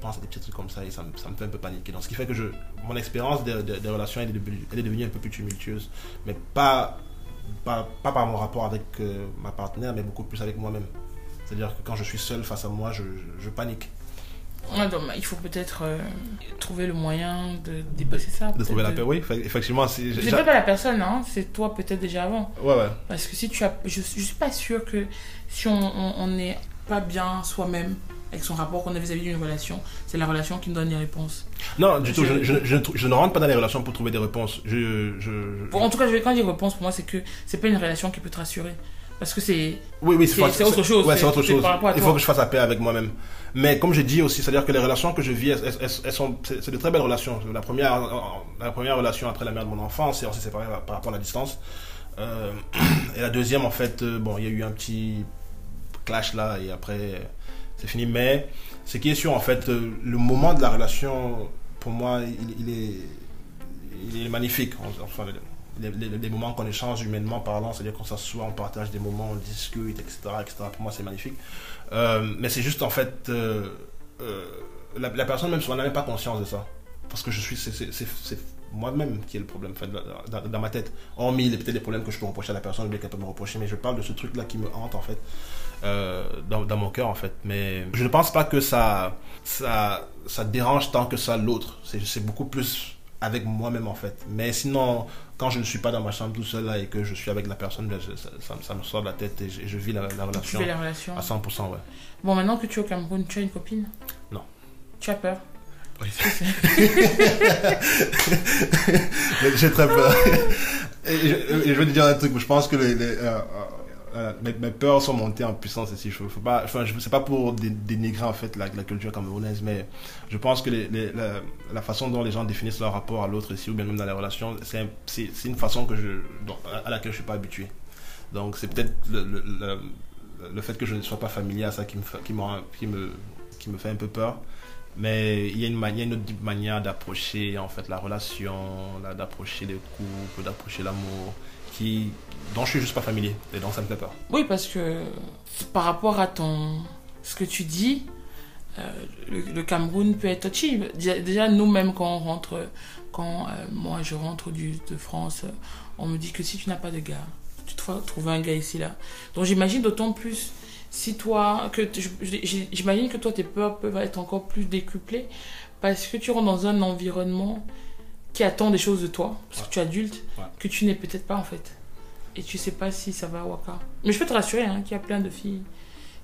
pense à des petits trucs comme ça et ça me, fait un peu paniquer. Donc, ce qui fait que mon expérience des, relations, elle est, devenue, un peu plus tumultueuse, mais pas par mon rapport avec euh, ma partenaire, mais beaucoup plus avec moi-même. C'est-à-dire que quand je suis seul face à moi, je panique. Ouais, donc, il faut peut-être euh, trouver le moyen de dépasser ça. De trouver la de- paix, oui, effe- effectivement. Si, C'est pas la personne, hein, c'est toi peut-être déjà avant. Ouais, ouais. Parce que si tu as. Je, je suis pas sûre que si on n'est pas bien soi-même avec son rapport qu'on a vis-à-vis d'une relation, c'est la relation qui nous donne les réponses. Non, du tout, Je- je, je- je ne rentre pas dans les relations pour trouver des réponses. Je, Bon, en tout cas, quand je dis réponse, pour moi, c'est que c'est pas une relation qui peut te rassurer. Parce que c'est. Oui, oui, C'est- autre chose, Ouais, c'est- autre Il faut que je fasse la paix avec moi-même. Mais comme j'ai dit aussi, c'est-à-dire que les relations que je vis, elles, sont, c'est de très belles relations. La première, la première relation après la mère de mon enfant, c'est on s'est séparés par rapport à la distance. Euh, et la deuxième, en fait, euh, bon, il y a eu un petit clash là, et après, c'est fini. Mais ce qui est sûr, en fait, euh, le moment de la relation, pour moi, il, est, il est magnifique. Enfin, les, les- les moments qu'on échange humainement parlant, c'est-à-dire qu'on s'assoit, on partage des moments, on discute, etc. etc. Pour moi, c'est magnifique. Euh, mais c'est juste, en fait, euh, euh, la, personne même, on n'a même pas conscience de ça. Parce que je suis, c'est- moi-même qui est le problème, dans, ma tête. Hormis peut-être les problèmes que je peux reprocher à la personne, ou bien qu'elle peut me reprocher, mais je parle de ce truc-là qui me hante, en fait, dans, mon cœur, en fait. Mais je ne pense pas que ça, ça, ça dérange tant que ça l'autre. C'est beaucoup plus avec moi-même, en fait. Mais sinon, quand je ne suis pas dans ma chambre tout seul, là, et que je suis avec la personne, ben, je- ça, ça- ça me sort de la tête et je, vis la, la Tu relation fais la relation. à 100%, ouais. Bon, maintenant que tu es au Cameroun, tu as une copine? Non. Tu as peur? Oui. J'ai très peur. Et je, et je vais te dire un truc, je pense que les, les, euh, mes, peurs sont montées en puissance ici. Je, faut pas, sais pas pour dé- dénigrer en fait la, culture camerounaise, mais je pense que les, les- la, façon dont les gens définissent leur rapport à l'autre ici, ou bien même dans les relations, c'est un- c'est c'est une façon que je, à laquelle je suis pas habitué. Donc c'est peut-être le, fait que je ne sois pas familier à ça qui me, fait- un peu peur. Mais il y a une, une autre manière d'approcher en fait la relation, d'approcher le couple, d'approcher l'amour, qui dont je suis juste pas familier et donc ça me fait peur. Oui, parce que par rapport à ton ce que tu dis, euh, le, Cameroun peut être touchy. Déjà, nous-mêmes, quand on rentre, quand euh, moi je rentre de France, on me dit que si tu n'as pas de gars, tu dois trouver un gars ici, là. Donc j'imagine d'autant plus si toi, que j'imagine que toi tes peurs peuvent être encore plus décuplées parce que tu rentres dans un environnement qui attend des choses de toi, parce que tu es adulte, Ouais. que tu n'es peut-être pas en fait. Et tu sais pas si ça va ou pas. Mais je peux te rassurer hein, qu'il y a plein de filles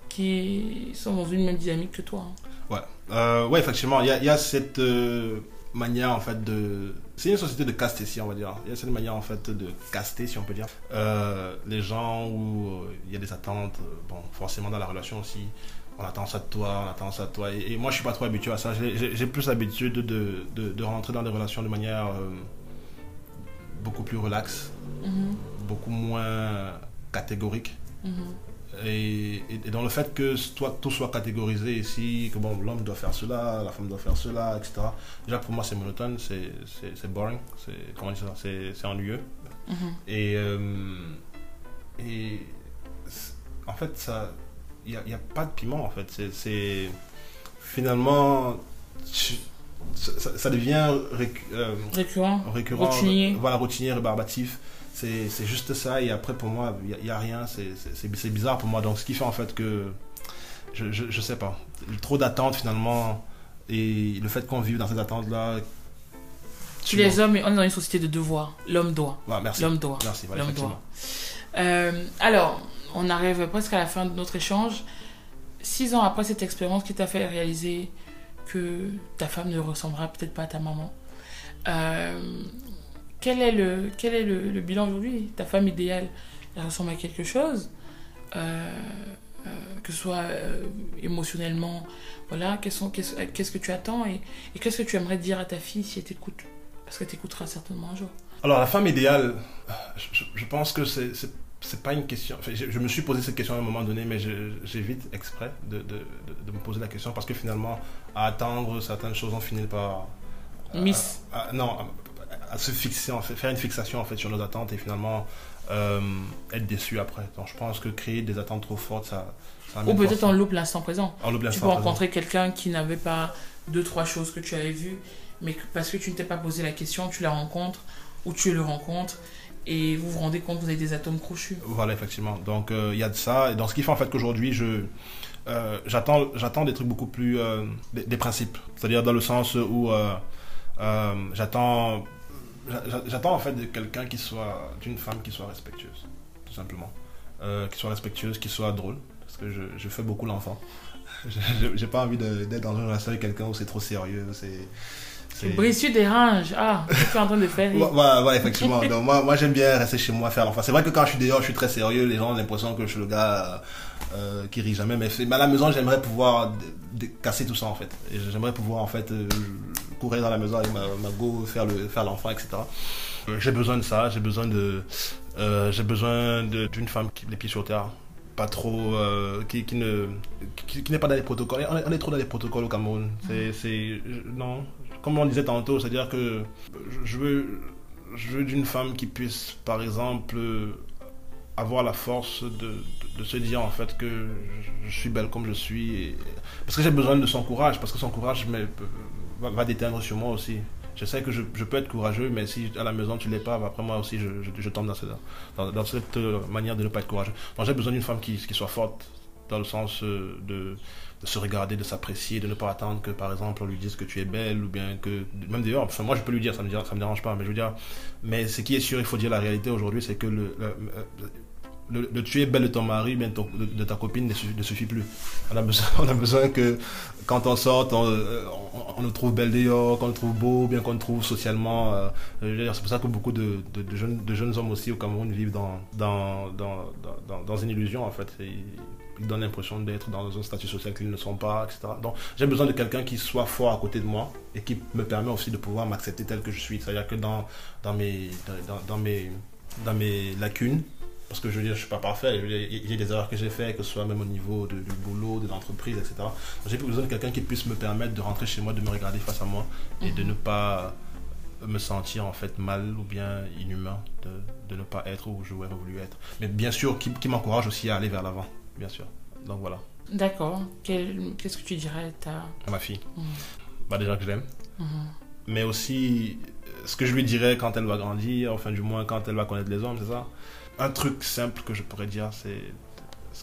qui sont dans une même dynamique que toi. hein. Ouais, euh, ouais effectivement, il y a, il y a cette euh, manière en fait de. C'est une société de caste ici, on va dire. Il y a cette manière en fait de caster, si on peut dire. Euh, les gens où il y a des attentes, bon, forcément dans la relation aussi, on attend ça de toi, on attend ça de toi. Et, et moi, je suis pas trop habitué à ça. J'ai- plus l'habitude de, de, de rentrer dans des relations de manière euh, beaucoup plus relaxe, Mhm, beaucoup moins catégorique. mhm. Et, et- et dans le fait que toi, tout soit catégorisé ici, que bon, l'homme doit faire cela, la femme doit faire cela, etc. Déjà pour moi c'est monotone, c'est boring, c'est ennuyeux. Mhm. Et, euh, et en fait, ça, il n'y a, il y a pas de piment en fait. C'est- finalement, tu- ça, devient récu- euh, Récurrent. récurrent, Routinier. voilà, routinier, rébarbatif. C'est c'est juste ça, et après pour moi, il n'y a, rien, c'est- bizarre pour moi. Donc ce qui fait en fait que, je, je, je sais pas, trop d'attentes finalement, et le fait qu'on vive dans cette attente-là. Tu les hommes, on est dans une société de devoir. L'homme doit. Ouais, merci. L'homme doit. Merci, voilà, L'homme doit. Euh, alors, on arrive presque à la fin de notre échange. Six ans après cette expérience qui t'a fait réaliser que ta femme ne ressemblera peut-être pas à ta maman, euh, quel est le, quel est le, bilan aujourd'hui? Ta femme idéale, elle ressemble à quelque chose Euh, euh, que ce soit émotionnellement, voilà, qu'est-ce que tu attends et, qu'est-ce que tu aimerais dire à ta fille si elle t'écoute? Parce qu'elle t'écoutera certainement un jour. Alors la femme idéale, je- je pense que c'est c'est- pas une question. enfin, je, je me suis posé cette question à un moment donné, mais j'évite exprès de, de, de- me poser la question parce que finalement, à attendre certaines choses, on finit par. à- Miss. à- à- non, à, à se fixer, en fait, faire une fixation en fait sur nos attentes et finalement euh, être déçu après. Donc je pense que créer des attentes trop fortes, ça. ça Ou peut-être on loupe l'instant présent. on Tu peux rencontrer quelqu'un qui n'avait pas deux, trois choses que tu avais vues, mais que- parce que tu ne t'es pas posé la question, tu la rencontres ou tu le rencontres et vous vous rendez compte que vous avez des atomes crochus. Voilà, effectivement. Donc, euh, il y a de ça. Et dans ce qui fait en fait qu'aujourd'hui, je euh, j'attends j'attends des trucs beaucoup plus. euh, des, principes. C'est-à-dire dans le sens où j'attends. j'a- J'attends en fait de quelqu'un qui soit. d'une femme qui soit respectueuse, tout simplement. Qui soit respectueuse, qui soit drôle. Parce que je, je fais beaucoup l'enfant. J'ai pas envie d'être dans une relation avec quelqu'un où c'est trop sérieux. Tu déranges. Ah, tu es en train de faire Ouais, rire. ouais, ouais, effectivement. Donc, moi, moi j'aime bien rester chez moi faire l'enfant. C'est vrai que quand je suis dehors, je suis très sérieux. Les gens ont l'impression que je suis le gars euh, euh, qui rit jamais. Mais, mais à la maison, j'aimerais pouvoir casser tout ça en fait. J'aimerais pouvoir en fait euh, courir dans la maison avec ma, ma go, faire le faire l'enfant, etc. J'ai besoin de ça. J'ai besoin de euh, j'ai besoin d'une femme qui les pieds sur terre. Pas trop, euh, qui, qui ne, qui, qui n'est pas dans les protocoles. On est, on est trop dans les protocoles au Cameroun. C'est, non. Comme on disait tantôt, c'est-à-dire que je- veux, je veux d'une femme qui puisse, par exemple, avoir la force de, de, se dire en fait que je, suis belle comme je suis. parce que j'ai besoin de son courage, parce que son courage va, va déteindre sur moi aussi. Je sais que je, peux être courageux, mais si à la maison tu l'es pas, après moi aussi je, je, tombe dans cette, dans, dans cette euh, manière de ne pas être courageux. Donc j'ai besoin d'une femme qui, qui soit forte, dans le sens euh, de, de se regarder, de s'apprécier, de ne pas attendre que par exemple on lui dise que tu es belle ou bien que même d'ailleurs, enfin moi je peux lui dire, ça me, me dérange pas, mais je veux dire, mais ce qui est sûr, il faut dire la réalité aujourd'hui, c'est que le, le, le, le tu es belle de ton mari, bien de, ta copine ne suffit, plus. On a besoin, on a besoin que quand on sort, on, on, on trouve belle dehors, qu'on nous trouve beau, bien qu'on nous trouve socialement. euh, c'est pour ça que beaucoup de, de, jeunes, de jeunes hommes aussi au Cameroun vivent dans, dans, dans, dans, dans, une illusion en fait. Ils donnent l'impression d'être dans un statut social qu'ils ne sont pas, etc. Donc j'ai besoin de quelqu'un qui soit fort à côté de moi et qui me permet aussi de pouvoir m'accepter tel que je suis. C'est-à-dire que dans, dans, mes, dans, mes, dans mes lacunes, parce que je veux dire, je suis pas parfait, je il y a des erreurs que j'ai faites, que ce soit même au niveau de- du boulot, de l'entreprise, etc. J'ai besoin de quelqu'un qui puisse me permettre de rentrer chez moi, de me regarder face à moi et de ne pas me sentir en fait mal ou bien inhumain de, de ne pas être où j'aurais voulu être. Mais bien sûr, qui, qui m'encourage aussi à aller vers l'avant, bien sûr. Donc voilà. D'accord. Qu'est-ce que tu dirais ta... à ma fille. Mhm. Bah déjà que je l'aime. Mhm. Mais aussi, euh, ce que je lui dirais quand elle va grandir, enfin du moins quand elle va connaître les hommes, c'est ça. Un truc simple que je pourrais dire, c'est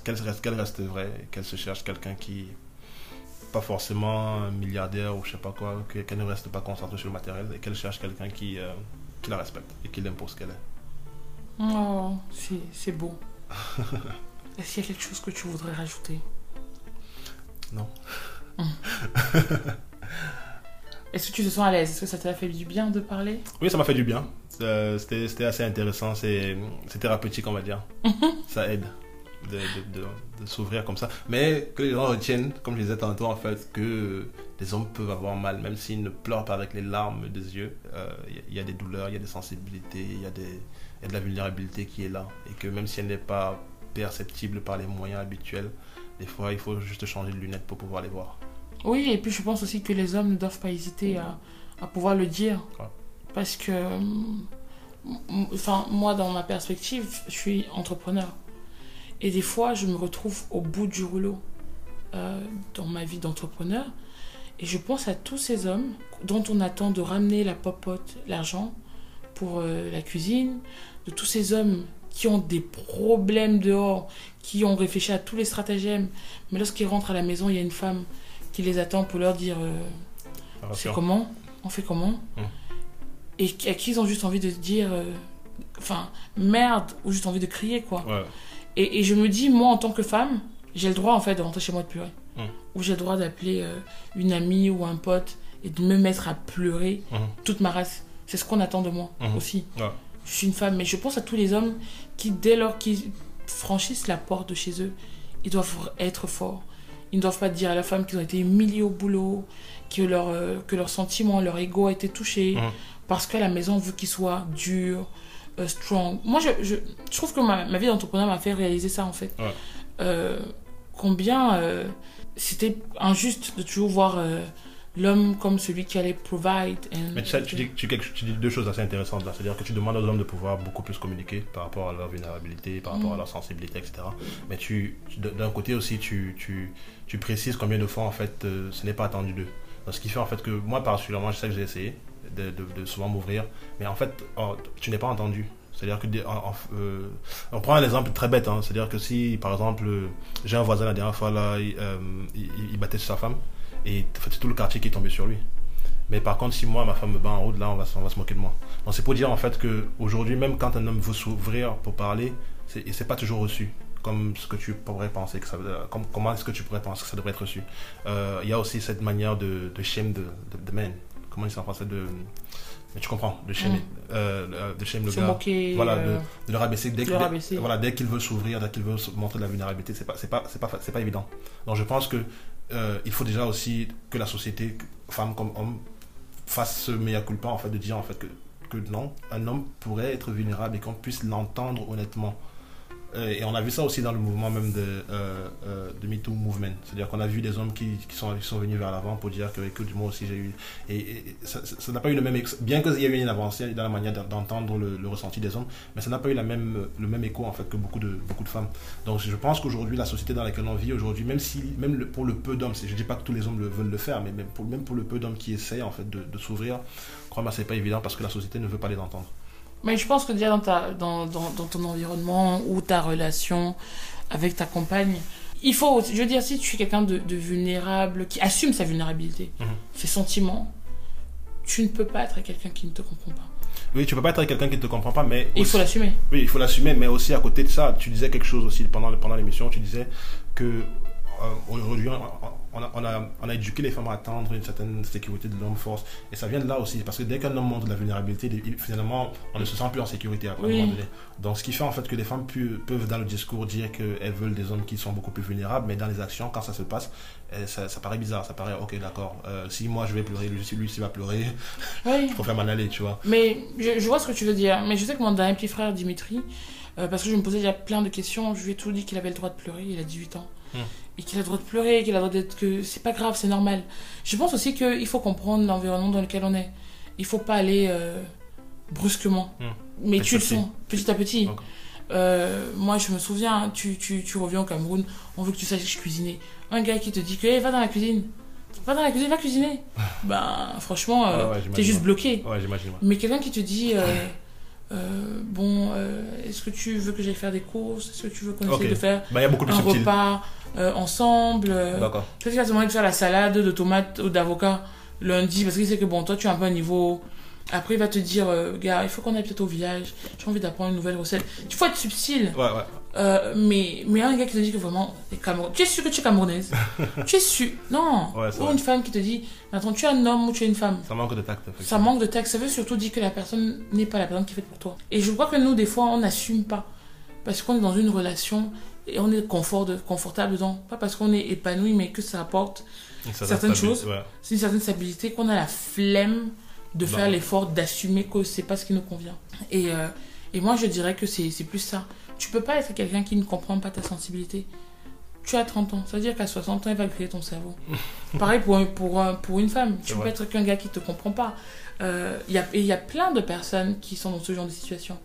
qu'elle reste, qu'elle reste vraie, qu'elle se cherche quelqu'un qui, pas forcément un milliardaire ou je sais pas quoi, que- qu'elle ne reste pas concentrée sur le matériel et qu'elle cherche quelqu'un qui, euh, qui la respecte et qui l'aime pour ce qu'elle est. Oh, c'est beau. Est-ce qu'il y a quelque chose que tu voudrais rajouter? Non. Hum. Est-ce que tu te sens à l'aise? Est-ce que ça t'a fait du bien de parler? Oui, ça m'a fait du bien. Euh, C'était assez intéressant, c'est thérapeutique, on va dire. ça aide de, de, de- de s'ouvrir comme ça. Mais que les gens retiennent, comme je disais tantôt, en fait, que les hommes peuvent avoir mal, même s'ils ne pleurent pas avec les larmes des yeux. Euh, Il y, a- il y a des douleurs, il y a des sensibilités, il y, y a de la vulnérabilité qui est là. Et que même si elle n'est pas perceptible par les moyens habituels, des fois, il faut juste changer de lunettes pour pouvoir les voir. Oui, et puis je pense aussi que les hommes ne doivent pas hésiter à, à pouvoir le dire. Ouais. Parce que, hum, m- enfin, moi, dans ma perspective, je suis entrepreneur. Et des fois, je me retrouve au bout du rouleau euh, dans ma vie d'entrepreneur. Et je pense à tous ces hommes dont on attend de ramener la popote, l'argent pour euh, la cuisine, de tous ces hommes qui ont des problèmes dehors, qui ont réfléchi à tous les stratagèmes, mais lorsqu'ils rentrent à la maison, il y a une femme qui les attend pour leur dire euh, c'est Rassure. comment? On fait comment? Hum. Et à qui ils ont juste envie de dire euh, enfin merde ou juste envie de crier quoi. Ouais. Et, et je me dis moi en tant que femme, j'ai le droit en fait de rentrer chez moi de pleurer. Hum. Ou j'ai le droit d'appeler euh, une amie ou un pote et de me mettre à pleurer Mhm. toute ma race. C'est ce qu'on attend de moi aussi. Ouais. Je suis une femme, mais je pense à tous les hommes qui, dès lors qu'ils franchissent la porte de chez eux, ils doivent être forts. Ils ne doivent pas dire à la femme qu'ils ont été humiliés au boulot, que leur, euh, que leur sentiment, leur ego a été touché, Mhm. parce qu'à la maison, on veut qu'ils soient durs, euh, strong. Moi, je, je, je trouve que ma, ma vie d'entrepreneur m'a fait réaliser ça, en fait. Ouais. Euh, combien euh, c'était injuste de toujours voir l'homme comme celui qui allait provide. and- Mais tu, sais, tu, dis, tu, quelque- tu dis deux choses assez intéressantes là. C'est-à-dire que tu demandes aux hommes de pouvoir beaucoup plus communiquer par rapport à leur vulnérabilité, par rapport Mm. à leur sensibilité, etc. Mais tu, d'un côté aussi, tu, tu, précises combien de fois en fait euh, ce n'est pas attendu d'eux. Ce qui fait en fait que moi particulièrement, je sais que j'ai essayé de, de- de souvent m'ouvrir, mais en fait, oh, tu n'es pas entendu. C'est-à-dire que euh, on prend un exemple très bête, hein. c'est-à-dire que si par exemple euh, j'ai un voisin la dernière fois là, il, euh, il- il battait sur sa femme et c'est tout le quartier qui est tombé sur lui. Mais par contre, si moi, ma femme me bat en route, là, on va, se- on va se moquer de moi. Donc c'est pour dire en fait que aujourd'hui, même quand un homme veut s'ouvrir pour parler, c'est, et c'est pas toujours reçu. Comme ce que tu pourrais penser que ça, comme- comment est-ce que tu pourrais penser que ça devrait être reçu. Euh, Il y a aussi cette manière de, de shame de, de, de man. Comment dit ça en français de, mais tu comprends, de shame, Mm. euh, euh, de shame le gars, moquer. Voilà, euh, de le rabaisser dès, rabaisser. voilà, dès qu'il veut s'ouvrir, dès qu'il veut montrer de la vulnérabilité, c'est pas, c'est pas, c'est pas, pas évident. Donc je pense que euh, il faut déjà aussi que la société, femme comme homme, fasse ce mea culpa en fait de dire en fait que, que non, un homme pourrait être vulnérable et qu'on puisse l'entendre honnêtement. Euh, et on a vu ça aussi dans le mouvement même de, euh, euh, MeToo Movement. C'est-à-dire qu'on a vu des hommes qui, sont, venus vers l'avant pour dire que, écoute, moi aussi j'ai eu. Et, ça n'a pas eu le même. Bien qu'il y ait eu une avancée dans la manière d'entendre le, ressenti des hommes, mais ça n'a pas eu la même, le même écho en fait que beaucoup de, beaucoup de femmes. Donc je pense qu'aujourd'hui, la société dans laquelle on vit aujourd'hui, même, si, même pour le peu d'hommes, je ne dis pas que tous les hommes le, veulent le faire, mais même pour, même pour le peu d'hommes qui essayent en fait de, de s'ouvrir, crois-moi, c'est pas évident parce que la société ne veut pas les entendre. Mais je pense que déjà dans, ta, dans, dans, dans ton environnement ou ta relation avec ta compagne, il faut, je veux dire, si tu es quelqu'un de, de vulnérable, qui assume sa vulnérabilité, Mhm. ses sentiments, tu ne peux pas être avec quelqu'un qui ne te comprend pas. Oui, tu peux pas être avec quelqu'un qui ne te comprend pas, mais il faut l'assumer. Oui, il faut l'assumer, mais aussi à côté de ça, tu disais quelque chose aussi pendant, pendant l'émission, tu disais que aujourd'hui, on, on a, on, éduqué les femmes à attendre une certaine sécurité de l'homme force. Et ça vient de là aussi, parce que dès qu'un homme montre de la vulnérabilité, il- finalement, on ne se sent plus en sécurité à, Oui. un moment donné. Donc, ce qui fait en fait que les femmes pu- peuvent, dans le discours, dire qu'elles veulent des hommes qui sont beaucoup plus vulnérables, mais dans les actions, quand ça se passe, eh, ça, ça paraît bizarre. Ça paraît, ok, d'accord, euh, si moi je vais pleurer, lui, lui aussi va pleurer, il faut faire m'en aller, tu vois. Mais je, je vois ce que tu veux dire. Mais je sais que mon dernier petit frère, Dimitri, euh, parce que je me posais déjà plein de questions, je lui ai tout dit qu'il avait le droit de pleurer, il a 18 ans. Hmm. Et qu'il a le droit de pleurer, qu'il a le droit d'être. que c'est pas grave, c'est normal. Je pense aussi qu'il faut comprendre l'environnement dans lequel on est. Il faut pas aller euh, brusquement. Hmm. Mais Petit tu le sens, petit à petit. Euh, moi, je me souviens, tu, tu, tu reviens au Cameroun, on veut que tu saches cuisiner. Un gars qui te dit que, hey, va dans la cuisine. Va dans la cuisine, va cuisiner. ben, franchement, euh, Ouais, t'es juste bloqué. Ouais. Mais quelqu'un qui te dit, euh, bon, euh, est-ce que tu veux que j'aille faire des courses? Est-ce que tu veux qu'on Ok. essaye de faire Bah, il y a beaucoup plus un subtil. repas? Euh, ensemble euh, D'accord. Peut-être qu'il va te demander de faire la salade de tomates ou d'avocat lundi parce qu'il sait que bon, toi tu es un peu un niveau. Après, il va te dire, euh, gars, il faut qu'on aille peut-être au village. J'ai envie d'apprendre une nouvelle recette. Il faut être subtil. Ouais, ouais. Euh, mais, mais un gars qui te dit que vraiment, tu es sûr que tu es camerounaise? Tu es sûr? Non Ouais, Ou une femme qui te dit, attends, tu es un homme ou tu es une femme? Ça manque de tact. ça manque de texte. Ça veut surtout dire que la personne n'est pas la personne qui est faite pour toi. Et je crois que nous, des fois, on n'assume pas. Parce qu'on est dans une relation et on est confort de, confortable dedans. Pas parce qu'on est épanoui, mais que ça apporte certaines choses. ouais. c'est une certaine stabilité qu'on a la flemme de Bah faire l'effort d'assumer que c'est pas ce qui nous convient. Et, euh, et moi, je dirais que c'est plus ça. Tu peux pas être quelqu'un qui ne comprend pas ta sensibilité. Tu as 30 ans, ça veut dire qu'à 60 ans, il va créer ton cerveau. Pareil pour, un- pour, un- pour une femme. Tu peux vrai. être qu'un gars qui te comprend pas. Euh, Il y a- et y a plein de personnes qui sont dans ce genre de situation.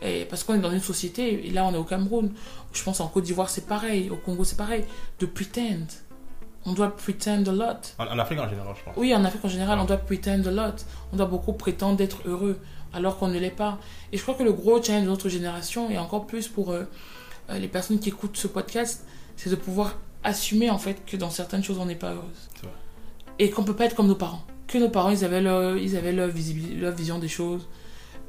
Et parce qu'on est dans une société, et là on est au Cameroun, je pense en Côte d'Ivoire c'est pareil, au Congo c'est pareil, de pretend. On doit pretend a lot. En, en Afrique en général, je pense. Oui, en Afrique en général, Ouais. on doit pretend a lot. On doit beaucoup prétendre d'être heureux, alors qu'on ne l'est pas. Et je crois que le gros challenge de notre génération, et encore plus pour euh, euh, les personnes qui écoutent ce podcast, c'est de pouvoir assumer en fait que dans certaines choses, on n'est pas heureuse. Vrai. Et qu'on peut pas être comme nos parents. Que nos parents, ils avaient leur, ils avaient leur, leur vision des choses.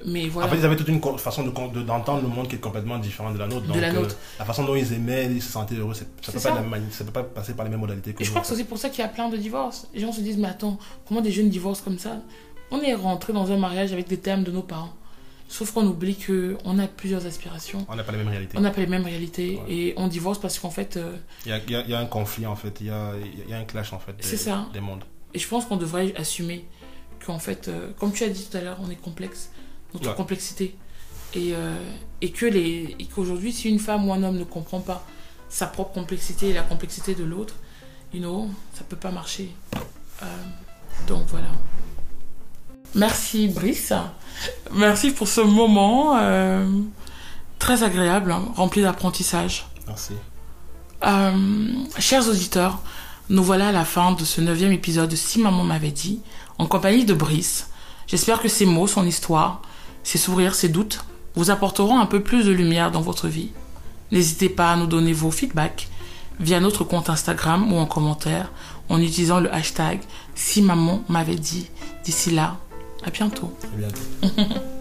Mais voilà. En fait, ils avaient toute une façon de- d'entendre le monde qui est complètement différente de la nôtre. De la euh, nôtre. la façon dont ils aimaient, ils se sentaient heureux, ça peut ça peut pas passer par les mêmes modalités que Et je crois que c'est aussi pour ça qu'il y a plein de divorces. Les gens se disent, mais attends, comment des jeunes divorcent comme ça? On est rentré dans un mariage avec des thèmes de nos parents. Sauf qu'on oublie qu'on a plusieurs aspirations. On n'a pas les mêmes réalités. On n'a pas les mêmes réalités Ouais. et on divorce parce qu'en fait, euh, Il y a, il y a- il y a un conflit en fait, il y a, il y a un clash en fait. des- C'est ça. Des mondes. et je pense qu'on devrait assumer qu'en fait, euh, comme tu as dit tout à l'heure, on est complexe, notre Ouais. complexité. Et, euh, et que les, et qu'aujourd'hui, si une femme ou un homme ne comprend pas sa propre complexité et la complexité de l'autre, you know, ça peut pas marcher. Euh, donc voilà. Merci Brice. Merci pour ce moment euh, très agréable, hein, rempli d'apprentissage. Merci. Chers auditeurs, nous voilà à la fin de ce neuvième épisode de Si Maman m'avait dit, en compagnie de Brice. J'espère que ces mots, son histoire, ses sourires, ses doutes, vous apporteront un peu plus de lumière dans votre vie. N'hésitez pas à nous donner vos feedbacks via notre compte Instagram ou en commentaire en utilisant le hashtag Si Maman m'avait dit. D'ici là, à bientôt. À bientôt.